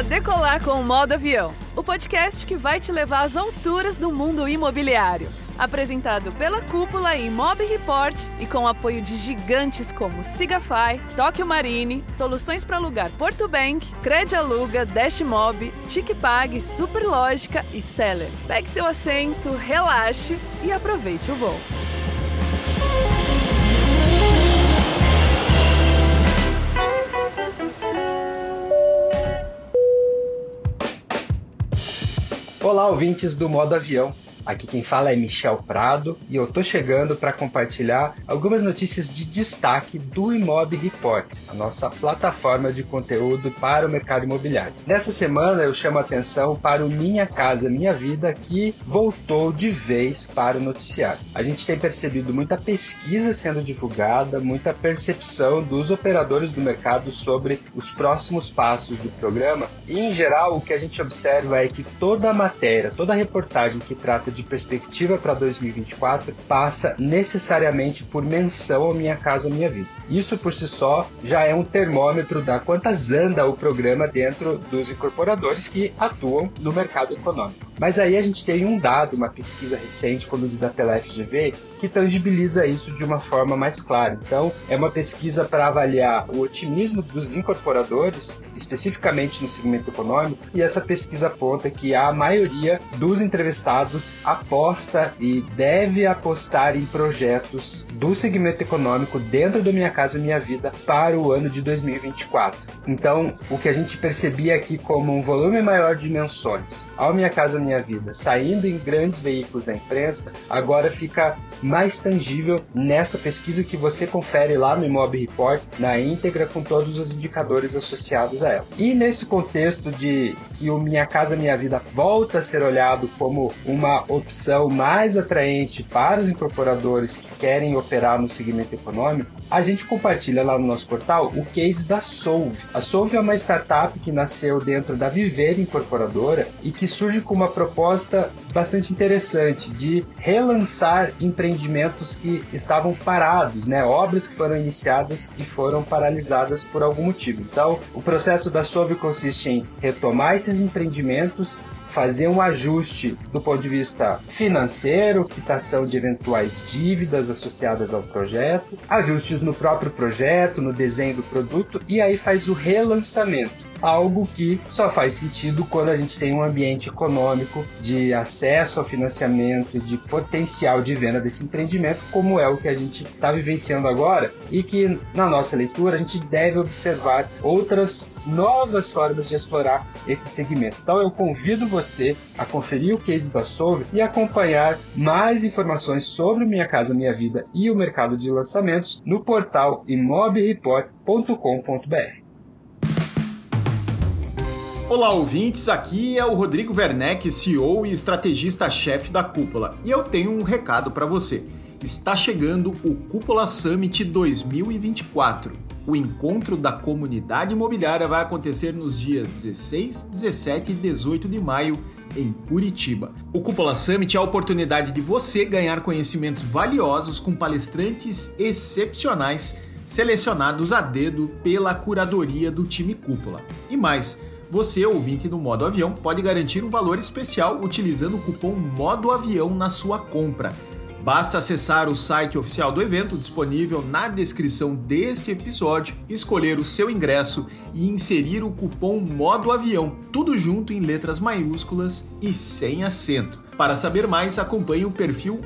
para decolar com o modo avião, o podcast que vai te levar às alturas do mundo imobiliário. Apresentado pela Cúpula e Mob Report e com apoio de gigantes como Sigafy, Tóquio Marine, Soluções para Alugar Porto Bank, Cred Aluga, Dashmob, TicPag, Superlógica e Seller. Pegue seu assento, relaxe e aproveite o voo. Olá, ouvintes do Modo Avião. Aqui quem fala é Michel Prado e eu tô chegando para compartilhar algumas notícias de destaque do Imob Report, a nossa plataforma de conteúdo para o mercado imobiliário. Nessa semana eu chamo a atenção para o Minha Casa Minha Vida que voltou de vez para o noticiário. A gente tem percebido muita pesquisa sendo divulgada, muita percepção dos operadores do mercado sobre os próximos passos do programa e em geral o que a gente observa é que toda a matéria, toda a reportagem que trata de perspectiva para 2024 passa necessariamente por menção ao Minha Casa Minha Vida. Isso por si só já é um termômetro da quantas anda o programa dentro dos incorporadores que atuam no mercado econômico. Mas aí a gente tem um dado, uma pesquisa recente conduzida pela FGV, que tangibiliza isso de uma forma mais clara. Então, é uma pesquisa para avaliar o otimismo dos incorporadores, especificamente no segmento econômico, e essa pesquisa aponta que a maioria dos entrevistados aposta e deve apostar em projetos do segmento econômico dentro do Minha Casa Minha Vida para o ano de 2024. Então, o que a gente percebia aqui como um volume maior de menções ao Minha Casa Minha Vida saindo em grandes veículos da imprensa, agora fica mais tangível nessa pesquisa que você confere lá no Imob Report, na íntegra, com todos os indicadores associados a ela. E nesse contexto de que o Minha Casa Minha Vida volta a ser olhado como uma opção mais atraente para os incorporadores que querem operar no segmento econômico, a gente compartilha lá no nosso portal o case da Solve. A Solve é uma startup que nasceu dentro da Viver Incorporadora e que surge com uma proposta bastante interessante de relançar empreendimentos que estavam parados, né? obras que foram iniciadas e foram paralisadas por algum motivo. Então, o processo da Solve consiste em retomar esses empreendimentos fazer um ajuste do ponto de vista financeiro, quitação de eventuais dívidas associadas ao projeto, ajustes no próprio projeto, no desenho do produto e aí faz o relançamento algo que só faz sentido quando a gente tem um ambiente econômico de acesso ao financiamento e de potencial de venda desse empreendimento, como é o que a gente está vivenciando agora e que na nossa leitura a gente deve observar outras novas formas de explorar esse segmento. Então eu convido você a conferir o case da Solve e acompanhar mais informações sobre Minha Casa Minha Vida e o mercado de lançamentos no portal imobreport.com.br. Olá, ouvintes. Aqui é o Rodrigo Werneck, CEO e estrategista-chefe da Cúpula, e eu tenho um recado para você. Está chegando o Cúpula Summit 2024. O encontro da comunidade imobiliária vai acontecer nos dias 16, 17 e 18 de maio em Curitiba. O Cúpula Summit é a oportunidade de você ganhar conhecimentos valiosos com palestrantes excepcionais selecionados a dedo pela curadoria do time Cúpula. E mais, você, ouvinte do Modo Avião, pode garantir um valor especial utilizando o cupom Modo Avião na sua compra. Basta acessar o site oficial do evento disponível na descrição deste episódio, escolher o seu ingresso e inserir o cupom Modo Avião, tudo junto em letras maiúsculas e sem acento. Para saber mais, acompanhe o perfil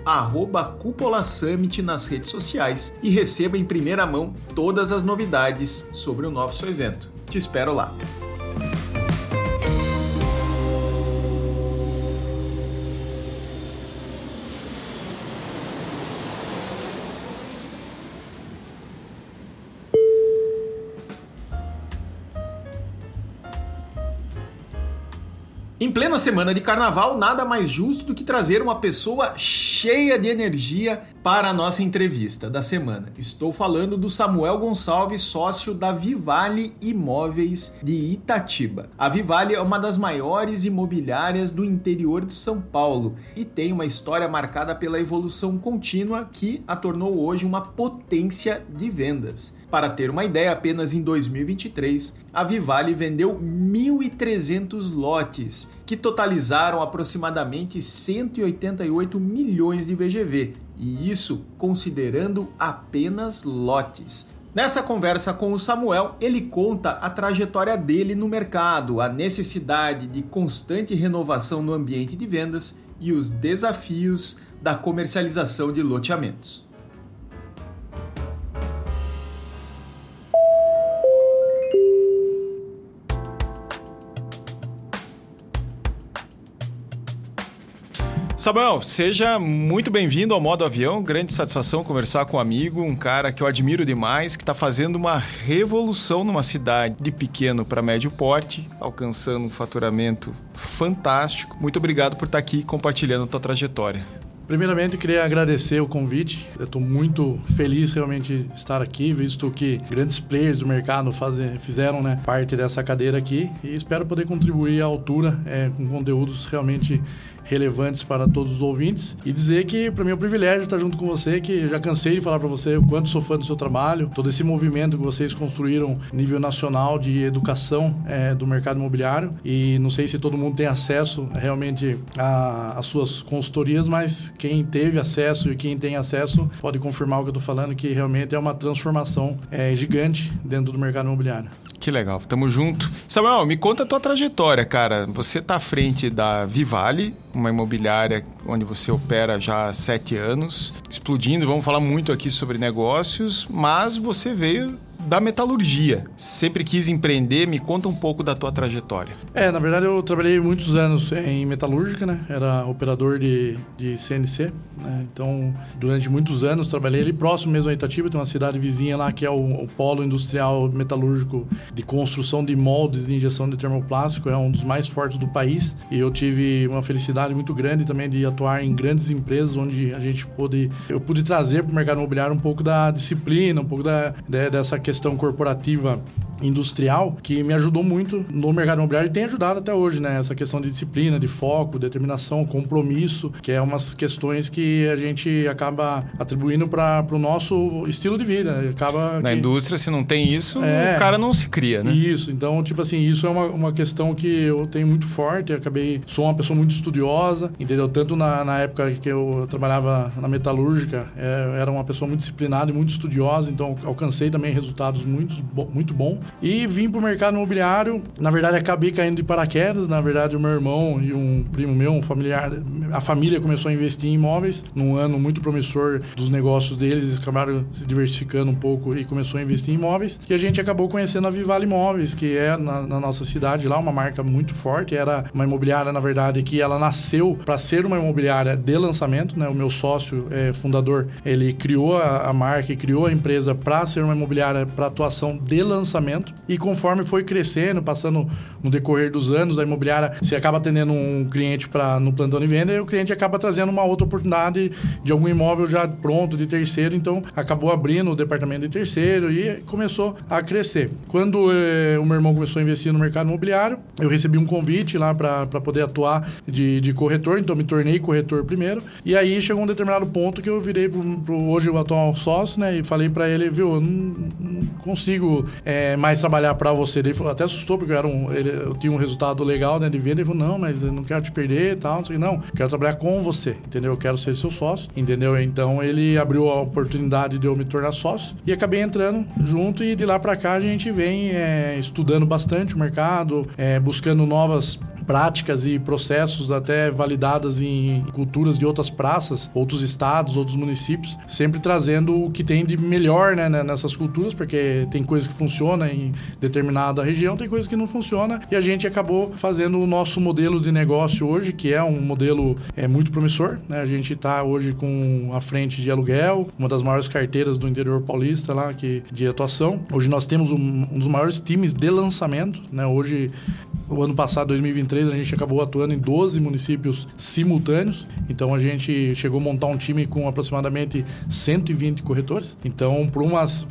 Cúpula Summit nas redes sociais e receba em primeira mão todas as novidades sobre o nosso evento. Te espero lá! Em plena semana de carnaval, nada mais justo do que trazer uma pessoa cheia de energia para a nossa entrevista da semana. Estou falando do Samuel Gonçalves, sócio da Vivale Imóveis de Itatiba. A Vivale é uma das maiores imobiliárias do interior de São Paulo e tem uma história marcada pela evolução contínua que a tornou hoje uma potência de vendas. Para ter uma ideia, apenas em 2023, a Vivale vendeu 1.300 lotes, que totalizaram aproximadamente 188 milhões de VGV, e isso considerando apenas lotes. Nessa conversa com o Samuel, ele conta a trajetória dele no mercado, a necessidade de constante renovação no ambiente de vendas e os desafios da comercialização de loteamentos. Samuel, seja muito bem-vindo ao Modo Avião. Grande satisfação conversar com um amigo, um cara que eu admiro demais, que está fazendo uma revolução numa cidade de pequeno para médio porte, alcançando um faturamento fantástico. Muito obrigado por estar aqui compartilhando a tua trajetória. Primeiramente, queria agradecer o convite. Eu estou muito feliz realmente de estar aqui, visto que grandes players do mercado fazem, fizeram né, parte dessa cadeira aqui e espero poder contribuir à altura é, com conteúdos realmente relevantes para todos os ouvintes e dizer que para mim é um privilégio estar junto com você, que já cansei de falar para você o quanto sou fã do seu trabalho, todo esse movimento que vocês construíram nível nacional de educação é, do mercado imobiliário e não sei se todo mundo tem acesso realmente às suas consultorias, mas quem teve acesso e quem tem acesso pode confirmar o que eu estou falando, que realmente é uma transformação é, gigante dentro do mercado imobiliário. Que legal, tamo junto. Samuel, me conta a tua trajetória, cara. Você tá à frente da Vivale, uma imobiliária onde você opera já há sete anos, explodindo. Vamos falar muito aqui sobre negócios, mas você veio da metalurgia. Sempre quis empreender, me conta um pouco da tua trajetória. É, na verdade eu trabalhei muitos anos em metalúrgica, né? Era operador de, de CNC, né? Então, durante muitos anos trabalhei ali próximo mesmo a Itatiba, tem uma cidade vizinha lá que é o, o polo industrial metalúrgico de construção de moldes de injeção de termoplástico, é um dos mais fortes do país. E eu tive uma felicidade muito grande também de atuar em grandes empresas onde a gente pôde, eu pude trazer para o mercado imobiliário um pouco da disciplina, um pouco da, de, dessa questão questão corporativa industrial que me ajudou muito no mercado imobiliário e tem ajudado até hoje, né? Essa questão de disciplina, de foco, determinação, compromisso, que é umas questões que a gente acaba atribuindo para o nosso estilo de vida. Acaba Na que... indústria, se não tem isso, é, o cara não se cria, né? Isso. Então, tipo assim, isso é uma, uma questão que eu tenho muito forte. Eu acabei... Sou uma pessoa muito estudiosa, entendeu? Tanto na, na época que eu trabalhava na metalúrgica, é, era uma pessoa muito disciplinada e muito estudiosa, então alcancei também resultados muito, muito bons. E vim para o mercado imobiliário. Na verdade, acabei caindo de paraquedas. Na verdade, o meu irmão e um primo meu, um familiar, a família começou a investir em imóveis. Num ano muito promissor dos negócios deles, eles acabaram se diversificando um pouco e começou a investir em imóveis. E a gente acabou conhecendo a Vivale Imóveis, que é na, na nossa cidade lá, uma marca muito forte. Era uma imobiliária, na verdade, que ela nasceu para ser uma imobiliária de lançamento. Né? O meu sócio é, fundador, ele criou a, a marca e criou a empresa para ser uma imobiliária para atuação de lançamento. E conforme foi crescendo, passando no decorrer dos anos, a imobiliária, se acaba atendendo um cliente para no plantão de venda, e o cliente acaba trazendo uma outra oportunidade de algum imóvel já pronto, de terceiro, então acabou abrindo o departamento de terceiro e começou a crescer. Quando eh, o meu irmão começou a investir no mercado imobiliário, eu recebi um convite lá para poder atuar de, de corretor, então me tornei corretor primeiro, e aí chegou um determinado ponto que eu virei pro hoje o atual sócio, né, e falei para ele, viu, eu não consigo é, mais trabalhar para você. Ele falou, até assustou, porque eu, era um, ele, eu tinha um resultado legal né, de venda. Ele falou, não, mas eu não quero te perder e tal. Não, sei, não, quero trabalhar com você, entendeu? Eu quero ser seu sócio, entendeu? Então ele abriu a oportunidade de eu me tornar sócio e acabei entrando junto. E de lá para cá a gente vem é, estudando bastante o mercado, é, buscando novas práticas e processos até validadas em culturas de outras praças, outros estados, outros municípios, sempre trazendo o que tem de melhor né, nessas culturas, porque tem coisa que funciona em determinada região, tem coisa que não funciona, e a gente acabou fazendo o nosso modelo de negócio hoje, que é um modelo é, muito promissor. Né? A gente está hoje com a frente de aluguel, uma das maiores carteiras do interior paulista lá que, de atuação. Hoje nós temos um, um dos maiores times de lançamento. Né? Hoje, o ano passado, 2023, 2023 a gente acabou atuando em 12 municípios simultâneos. Então a gente chegou a montar um time com aproximadamente 120 corretores. Então, para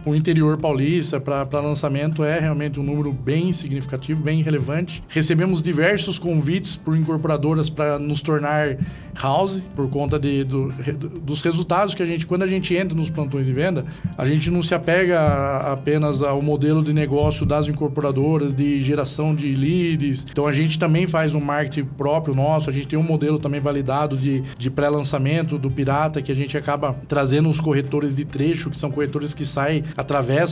o interior paulista, para lançamento, é realmente um número bem significativo, bem relevante. Recebemos diversos convites por incorporadoras para nos tornar house por conta de, do, dos resultados que a gente, quando a gente entra nos plantões de venda, a gente não se apega apenas ao modelo de negócio das incorporadoras, de geração de leads. Então a gente também faz um marketing próprio nosso, a gente tem um modelo também validado de, de pré-lançamento do Pirata, que a gente acaba trazendo os corretores de trecho, que são corretores que saem,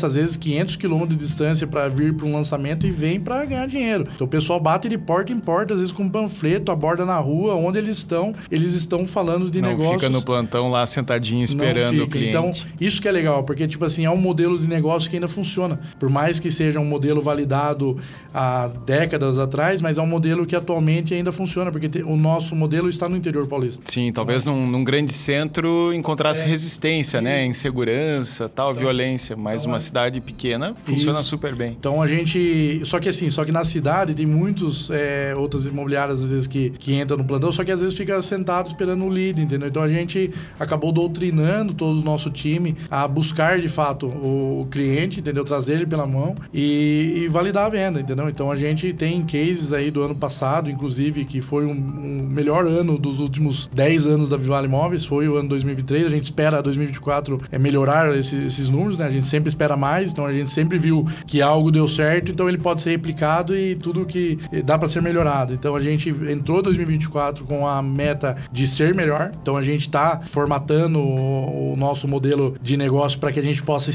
às vezes 500 quilômetros de distância para vir para um lançamento e vem para ganhar dinheiro. Então o pessoal bate de porta em porta, às vezes com um panfleto, aborda na rua, onde eles estão eles estão falando de não negócios. fica no plantão lá sentadinho esperando o cliente. Então, isso que é legal, porque, tipo assim, é um modelo de negócio que ainda funciona. Por mais que seja um modelo validado há décadas atrás, mas é um modelo que atualmente ainda funciona, porque o nosso modelo está no interior paulista. Sim, talvez num, num grande centro encontrasse é, resistência, né? isso. né? Insegurança, tal, então, violência. Mas então, uma é. Cidade pequena funciona isso. super bem. Então a gente. Só que assim, só que na cidade tem muitos é, outras imobiliárias, às vezes, que, que entram no plantão, só que às vezes fica sentado esperando o lead, entendeu? Então a gente acabou doutrinando todo o nosso time a buscar de fato o, cliente, entendeu? Trazer ele pela mão e, e, validar a venda, entendeu? Então a gente tem cases aí do ano passado, inclusive, que foi um, um melhor ano dos últimos 10 anos da Vivale Imóveis, foi o ano 2023. A gente espera 2024 é melhorar esses, esses números, né? A gente sempre espera mais, então a gente sempre viu que algo deu certo, então ele pode ser replicado e tudo que dá para ser melhorado. Então a gente entrou 2024 com a meta de ser melhor. Então a gente está formatando o, o, nosso modelo de negócio para que a gente possa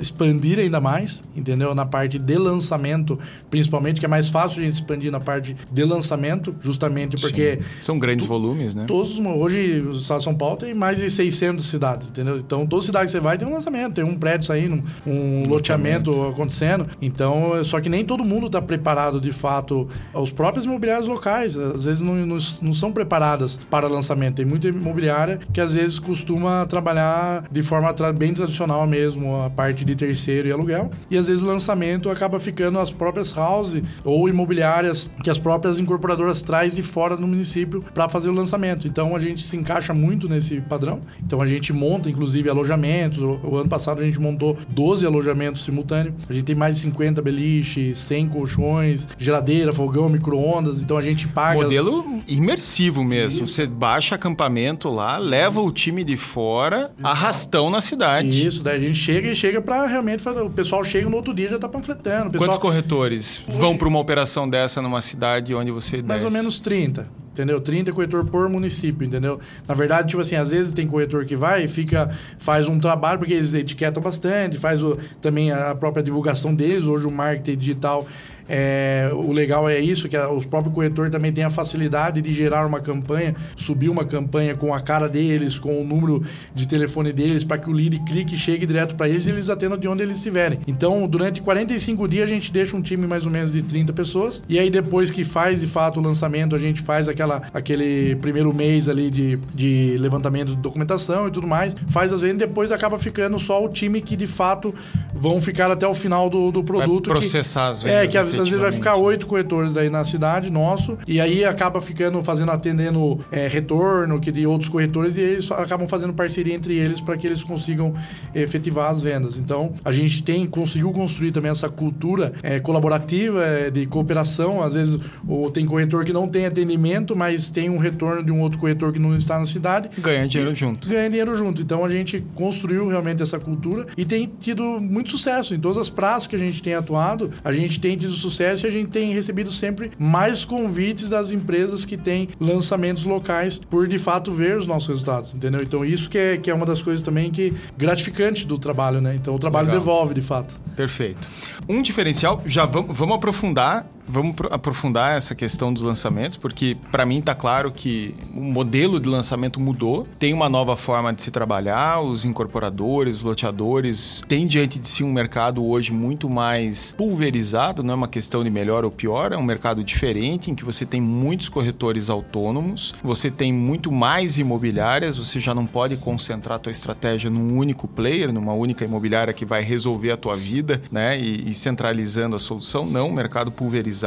expandir ainda mais, entendeu? Na parte de lançamento, principalmente, que é mais fácil a gente expandir na parte de lançamento, justamente porque. Sim. São grandes volumes, né? Todos, hoje, o Estado de São Paulo tem mais de 600 cidades, entendeu? Então, toda cidade que você vai tem um lançamento, tem um prédio saindo, um loteamento, loteamento acontecendo. Então, só que nem todo mundo está preparado de fato. Os próprios imobiliários locais, às vezes, não, não, não são preparadas para lançamento. Tem muita imobiliária que às vezes costuma trabalhar de forma tra bem tradicional mesmo, a parte de terceiro e aluguel. E às vezes o lançamento acaba ficando as próprias houses ou imobiliárias que as próprias incorporadoras traz de fora do município para fazer o lançamento. Então a gente se encaixa muito nesse padrão. Então a gente monta inclusive alojamentos. O, o ano passado a gente montou 12 alojamentos simultâneos. A gente tem mais de 50 beliches, 100 colchões, geladeira, fogão, micro-ondas. Então a gente paga. Modelo imersivo mesmo. Você baixa acampamento lá, leva o time de fora, arrastão na cidade. Isso, daí a gente chega e chega para realmente fazer. O pessoal chega no outro dia já tá panfletando. Pessoal... Quantos corretores vão para uma operação dessa numa cidade onde você Mais desce? ou menos 30 entendeu? 30 corretor por município, entendeu? Na verdade, tipo assim, às vezes tem corretor que vai e fica, faz um trabalho, porque eles etiquetam bastante, faz o, também a própria divulgação deles, hoje o marketing digital é, o legal é isso, que a, os próprios corretores também têm a facilidade de gerar uma campanha, subir uma campanha com a cara deles, com o número de telefone deles, para que o lead clique e chegue direto para eles e eles atendam de onde eles estiverem. Então, durante 45 dias, a gente deixa um time mais ou menos de 30 pessoas. E aí, depois que faz de fato o lançamento, a gente faz aquela, aquele primeiro mês ali de, de levantamento de documentação e tudo mais, faz as vendas, depois acaba ficando só o time que de fato vão ficar até o final do, do produto. Vai processar que, as vendas. É, que às vezes vai ficar oito corretores daí na cidade, nosso, e aí acaba ficando, fazendo, atendendo é, retorno que de outros corretores e eles acabam fazendo parceria entre eles para que eles consigam efetivar as vendas. Então, a gente tem, conseguiu construir também essa cultura é, colaborativa, é, de cooperação. Às vezes, ou tem corretor que não tem atendimento, mas tem um retorno de um outro corretor que não está na cidade. Ganha dinheiro junto. Ganha dinheiro junto. Então, a gente construiu realmente essa cultura e tem tido muito sucesso. Em todas as praças que a gente tem atuado, a gente tem tido sucesso e a gente tem recebido sempre mais convites das empresas que têm lançamentos locais por de fato ver os nossos resultados, entendeu? Então isso que é, que é uma das coisas também que gratificante do trabalho, né? Então o trabalho Legal. devolve de fato. Perfeito. Um diferencial, já vamos, vamos aprofundar Vamos aprofundar essa questão dos lançamentos, porque para mim está claro que o modelo de lançamento mudou, tem uma nova forma de se trabalhar, os incorporadores, os loteadores têm diante de si um mercado hoje muito mais pulverizado, não é uma questão de melhor ou pior, é um mercado diferente em que você tem muitos corretores autônomos, você tem muito mais imobiliárias, você já não pode concentrar a tua estratégia num único player, numa única imobiliária que vai resolver a tua vida, né, e, e centralizando a solução, não, mercado pulverizado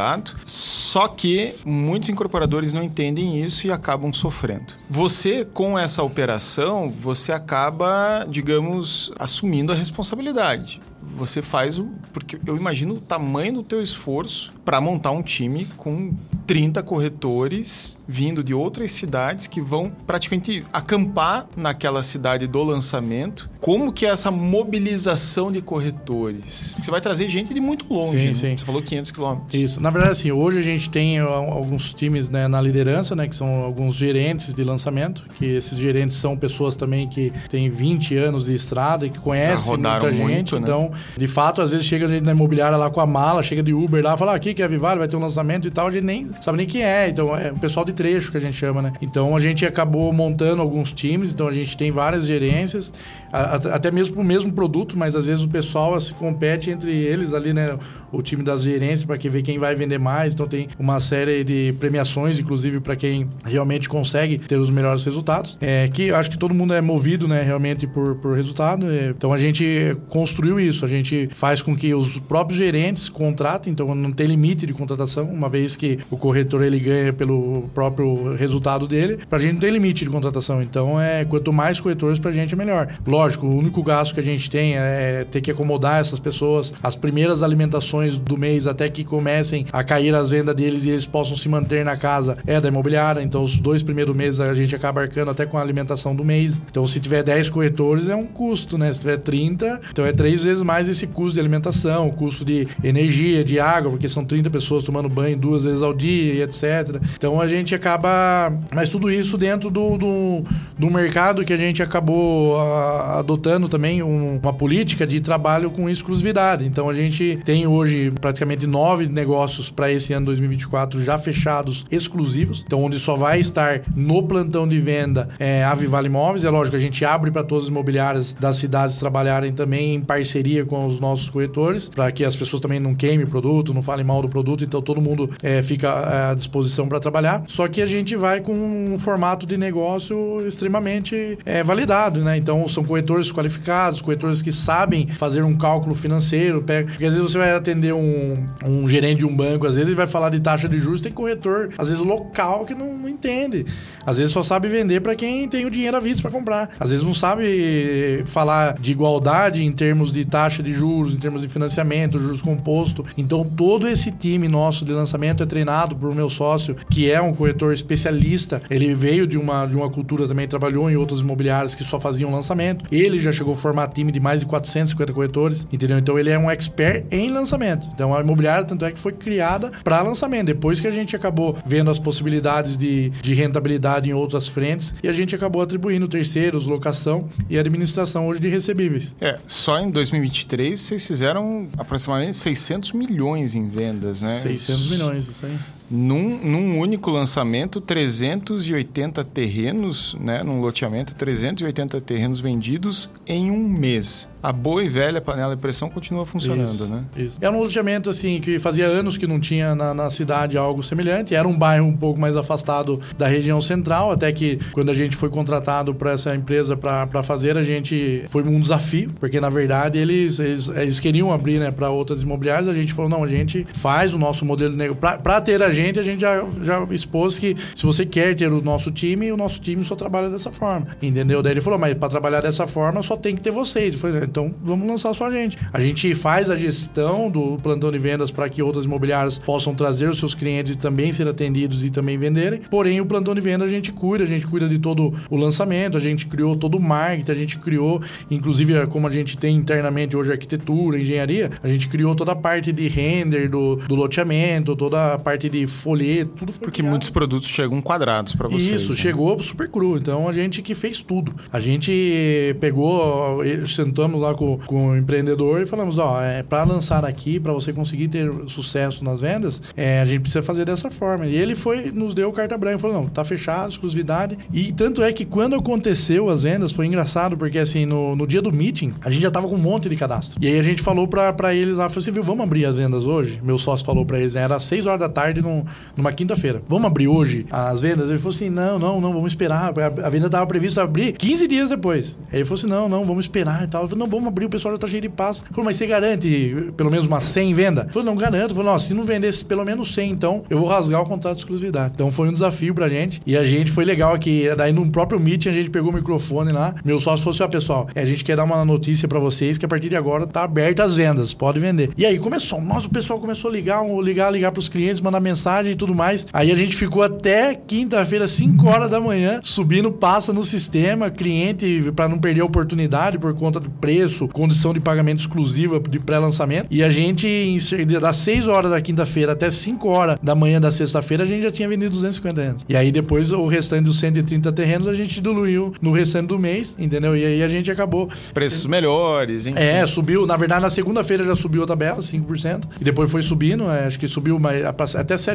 Só que muitos incorporadores não entendem isso e acabam sofrendo. Você, com essa operação, você acaba, digamos, assumindo a responsabilidade você faz o. Porque eu imagino o tamanho do teu esforço para montar um time com 30 corretores vindo de outras cidades que vão praticamente acampar naquela cidade do lançamento. Como que é essa mobilização de corretores? Você vai trazer gente de muito longe. Sim, né? sim. Você falou 500 quilômetros. Isso. Na verdade, assim, hoje a gente tem alguns times né, na liderança, né, que são alguns gerentes de lançamento, que esses gerentes são pessoas também que têm 20 anos de estrada e que conhecem muita gente. Muito, né? Então, de fato, às vezes chega a gente na imobiliária lá com a mala, chega de Uber lá, fala, ah, aqui que é a Vivale, vai ter um lançamento e tal, a gente nem sabe nem quem é. Então, é o pessoal de trecho que a gente chama, né? Então, a gente acabou montando alguns times, então a gente tem várias gerências, até mesmo para o mesmo produto, mas às vezes o pessoal se compete entre eles ali, né? O time das gerências para ver quem vai vender mais. Então, tem uma série de premiações, inclusive, para quem realmente consegue ter os melhores resultados. É, que acho que todo mundo é movido, né? Realmente por, por resultado. É, então, a gente construiu isso gente faz com que os próprios gerentes contratem, então não tem limite de contratação, uma vez que o corretor ele ganha pelo próprio resultado dele, para a gente não tem limite de contratação. Então, é quanto mais corretores para a gente é melhor. O único gasto que a gente tem é ter que acomodar essas pessoas, as primeiras alimentações do mês até que comecem a cair as vendas deles e eles possam se manter na casa é da imobiliária. Então, os dois primeiros meses a gente acaba arcando até com a alimentação do mês. Então, se tiver 10 corretores, é um custo, né? Se tiver 30, então é três vezes mais mais esse custo de alimentação, custo de energia, de água, porque são 30 pessoas tomando banho duas vezes ao dia e etc. Então a gente acaba. Mas tudo isso dentro do, do, do mercado que a gente acabou a, ah, adotando também um, uma política de trabalho com exclusividade. Então a gente tem hoje praticamente nove negócios para esse ano 2024 já fechados, exclusivos. Então, onde só vai estar no plantão de venda é, a Vivale Imóveis. É lógico, a gente abre para todas as imobiliárias das cidades trabalharem também em parceria com os nossos corretores, para que as pessoas também não queimem o produto, não falem mal do produto, então todo mundo é, fica é, à disposição para trabalhar. Só que a gente vai com um formato de negócio extremamente é, validado, né? Então são corretores qualificados, corretores que sabem fazer um cálculo financeiro, porque às vezes você vai atender um, um gerente de um banco, às vezes ele vai falar de taxa de juros, tem corretor, às vezes local que não, não entende. Às vezes só sabe vender para quem tem o dinheiro à vista para comprar. Às vezes não sabe falar de igualdade em termos de taxa de juros, em termos de financiamento, juros composto. Então, todo esse time nosso de lançamento é treinado por meu sócio, que é um corretor especialista. Ele veio de uma, de uma cultura também, trabalhou em outras imobiliárias que só faziam lançamento. Ele já chegou a formar time de mais de 450 corretores, entendeu? Então, ele é um expert em lançamento. Então, a imobiliária, tanto é que foi criada para lançamento. Depois que a gente acabou vendo as possibilidades de, de rentabilidade em outras frentes, e a gente acabou atribuindo terceiros, locação e administração hoje de recebíveis. É, só em 2023 2023 vocês fizeram aproximadamente 600 milhões em vendas, né? 600 milhões, isso aí. Num, num único lançamento, 380 terrenos, né? Num loteamento, 380 terrenos vendidos em um mês. A boa e velha panela de pressão continua funcionando, isso, né? Isso. É um loteamento, assim, que fazia anos que não tinha na, na cidade algo semelhante. Era um bairro um pouco mais afastado da região central, até que quando a gente foi contratado para essa empresa para fazer, a gente foi um desafio, porque na verdade eles, eles, eles queriam abrir né, para outras imobiliárias. A gente falou, não, a gente faz o nosso modelo de negócio. Para ter a gente gente, a gente já, já expôs que se você quer ter o nosso time, o nosso time só trabalha dessa forma. Entendeu? Daí ele falou, mas para trabalhar dessa forma só tem que ter vocês. Eu falei, então vamos lançar só a gente. A gente faz a gestão do plantão de vendas para que outras imobiliárias possam trazer os seus clientes e também ser atendidos e também venderem. Porém, o plantão de venda a gente cuida, a gente cuida de todo o lançamento, a gente criou todo o marketing, a gente criou, inclusive como a gente tem internamente hoje arquitetura, engenharia, a gente criou toda a parte de render do, do loteamento, toda a parte de folheto, tudo foi Porque criado. muitos produtos chegam quadrados para vocês. Isso, né? chegou super cru. Então a gente que fez tudo. A gente pegou, sentamos lá com, com o empreendedor e falamos: ó, é, para lançar aqui, para você conseguir ter sucesso nas vendas, é, a gente precisa fazer dessa forma. E ele foi, nos deu carta branca, falou: não, tá fechado, exclusividade. E tanto é que quando aconteceu as vendas, foi engraçado, porque assim, no, no dia do meeting, a gente já tava com um monte de cadastro. E aí a gente falou para eles lá, falou assim, viu, vamos abrir as vendas hoje? Meu sócio falou para eles, né, era 6 horas da tarde, não num, numa quinta-feira. Vamos abrir hoje as vendas? Ele falou assim: não, não, não, vamos esperar. A, venda estava prevista abrir 15 dias depois. Aí ele falou assim: não, não, vamos esperar e tal. Eu falei, não, vamos abrir, o pessoal já tá cheio de paz. Ele falou, mas você garante pelo menos umas 100 venda? Eu falei, não, garanto. Falei, nossa, se não vendesse pelo menos 100, então eu vou rasgar o contrato de exclusividade. Então foi um desafio pra gente. E a gente foi legal aqui. Daí no próprio meeting a gente pegou o microfone lá. Meu sócio falou assim: ó, pessoal, a gente quer dar uma notícia para vocês que a partir de agora tá aberta as vendas, pode vender. E aí começou, nossa, o pessoal começou a ligar, ligar, ligar pros clientes, mandar mensagem e tudo mais. Aí a gente ficou até quinta-feira, 5 horas da manhã, subindo passa no sistema, cliente para não perder a oportunidade por conta do preço, condição de pagamento exclusiva de pré-lançamento. E a gente, das 6 horas da quinta-feira até 5 horas da manhã da sexta-feira, a gente já tinha vendido 250 anos. E aí depois o restante dos 130 terrenos a gente diluiu no restante do mês, entendeu? E aí a gente acabou. Preços melhores, enfim. É, subiu. Na verdade, na segunda-feira já subiu a tabela, 5%. E depois foi subindo, é, acho que subiu mais, até 7%,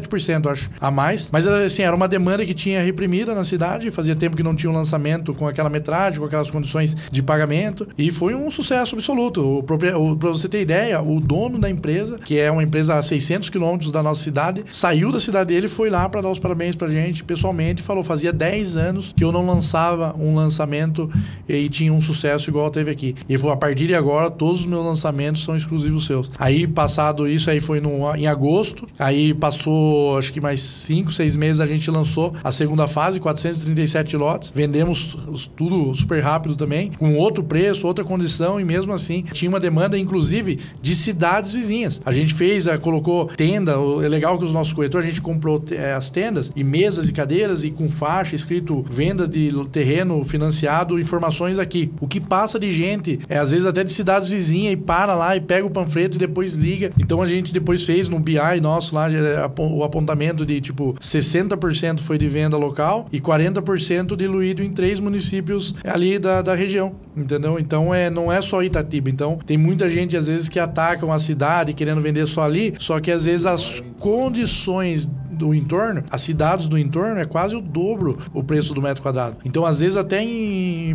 acho, a mais. Mas assim, era uma demanda que tinha reprimida na cidade. Fazia tempo que não tinha um lançamento com aquela metragem, com aquelas condições de pagamento. E foi um sucesso absoluto. Para você ter ideia, o dono da empresa, que é uma empresa a 600 quilômetros da nossa cidade, saiu da cidade dele, foi lá para dar os parabéns pra gente pessoalmente. Falou: fazia 10 anos que eu não lançava um lançamento e tinha um sucesso igual teve aqui. E falou: a partir de agora, todos os meus lançamentos são exclusivos seus. Aí, passado isso, aí foi no, em agosto. Aí passou, acho que mais 5, 6 meses, a gente lançou a segunda fase, 437 lotes. Vendemos tudo super rápido também, com outro preço, outra condição, e mesmo assim tinha uma demanda, inclusive, de cidades vizinhas. A gente fez, eh, colocou tenda, é legal que os nossos corretores, a gente comprou é, as tendas e mesas e cadeiras e com faixa escrito venda de terreno financiado, informações aqui. O que passa de gente, é às vezes até de cidades vizinhas e para lá e pega o panfleto e depois liga. Então a gente depois fez no BI nosso lá é, o apontamento de tipo 60% foi de venda local e 40% diluído em três municípios ali da, da região, entendeu? Então é, não é só Itatiba. Então tem muita gente às vezes que ataca uma cidade querendo vender só ali, só que às vezes as condições do entorno, as cidades do entorno é quase o dobro o preço do metro quadrado. Então, às vezes, até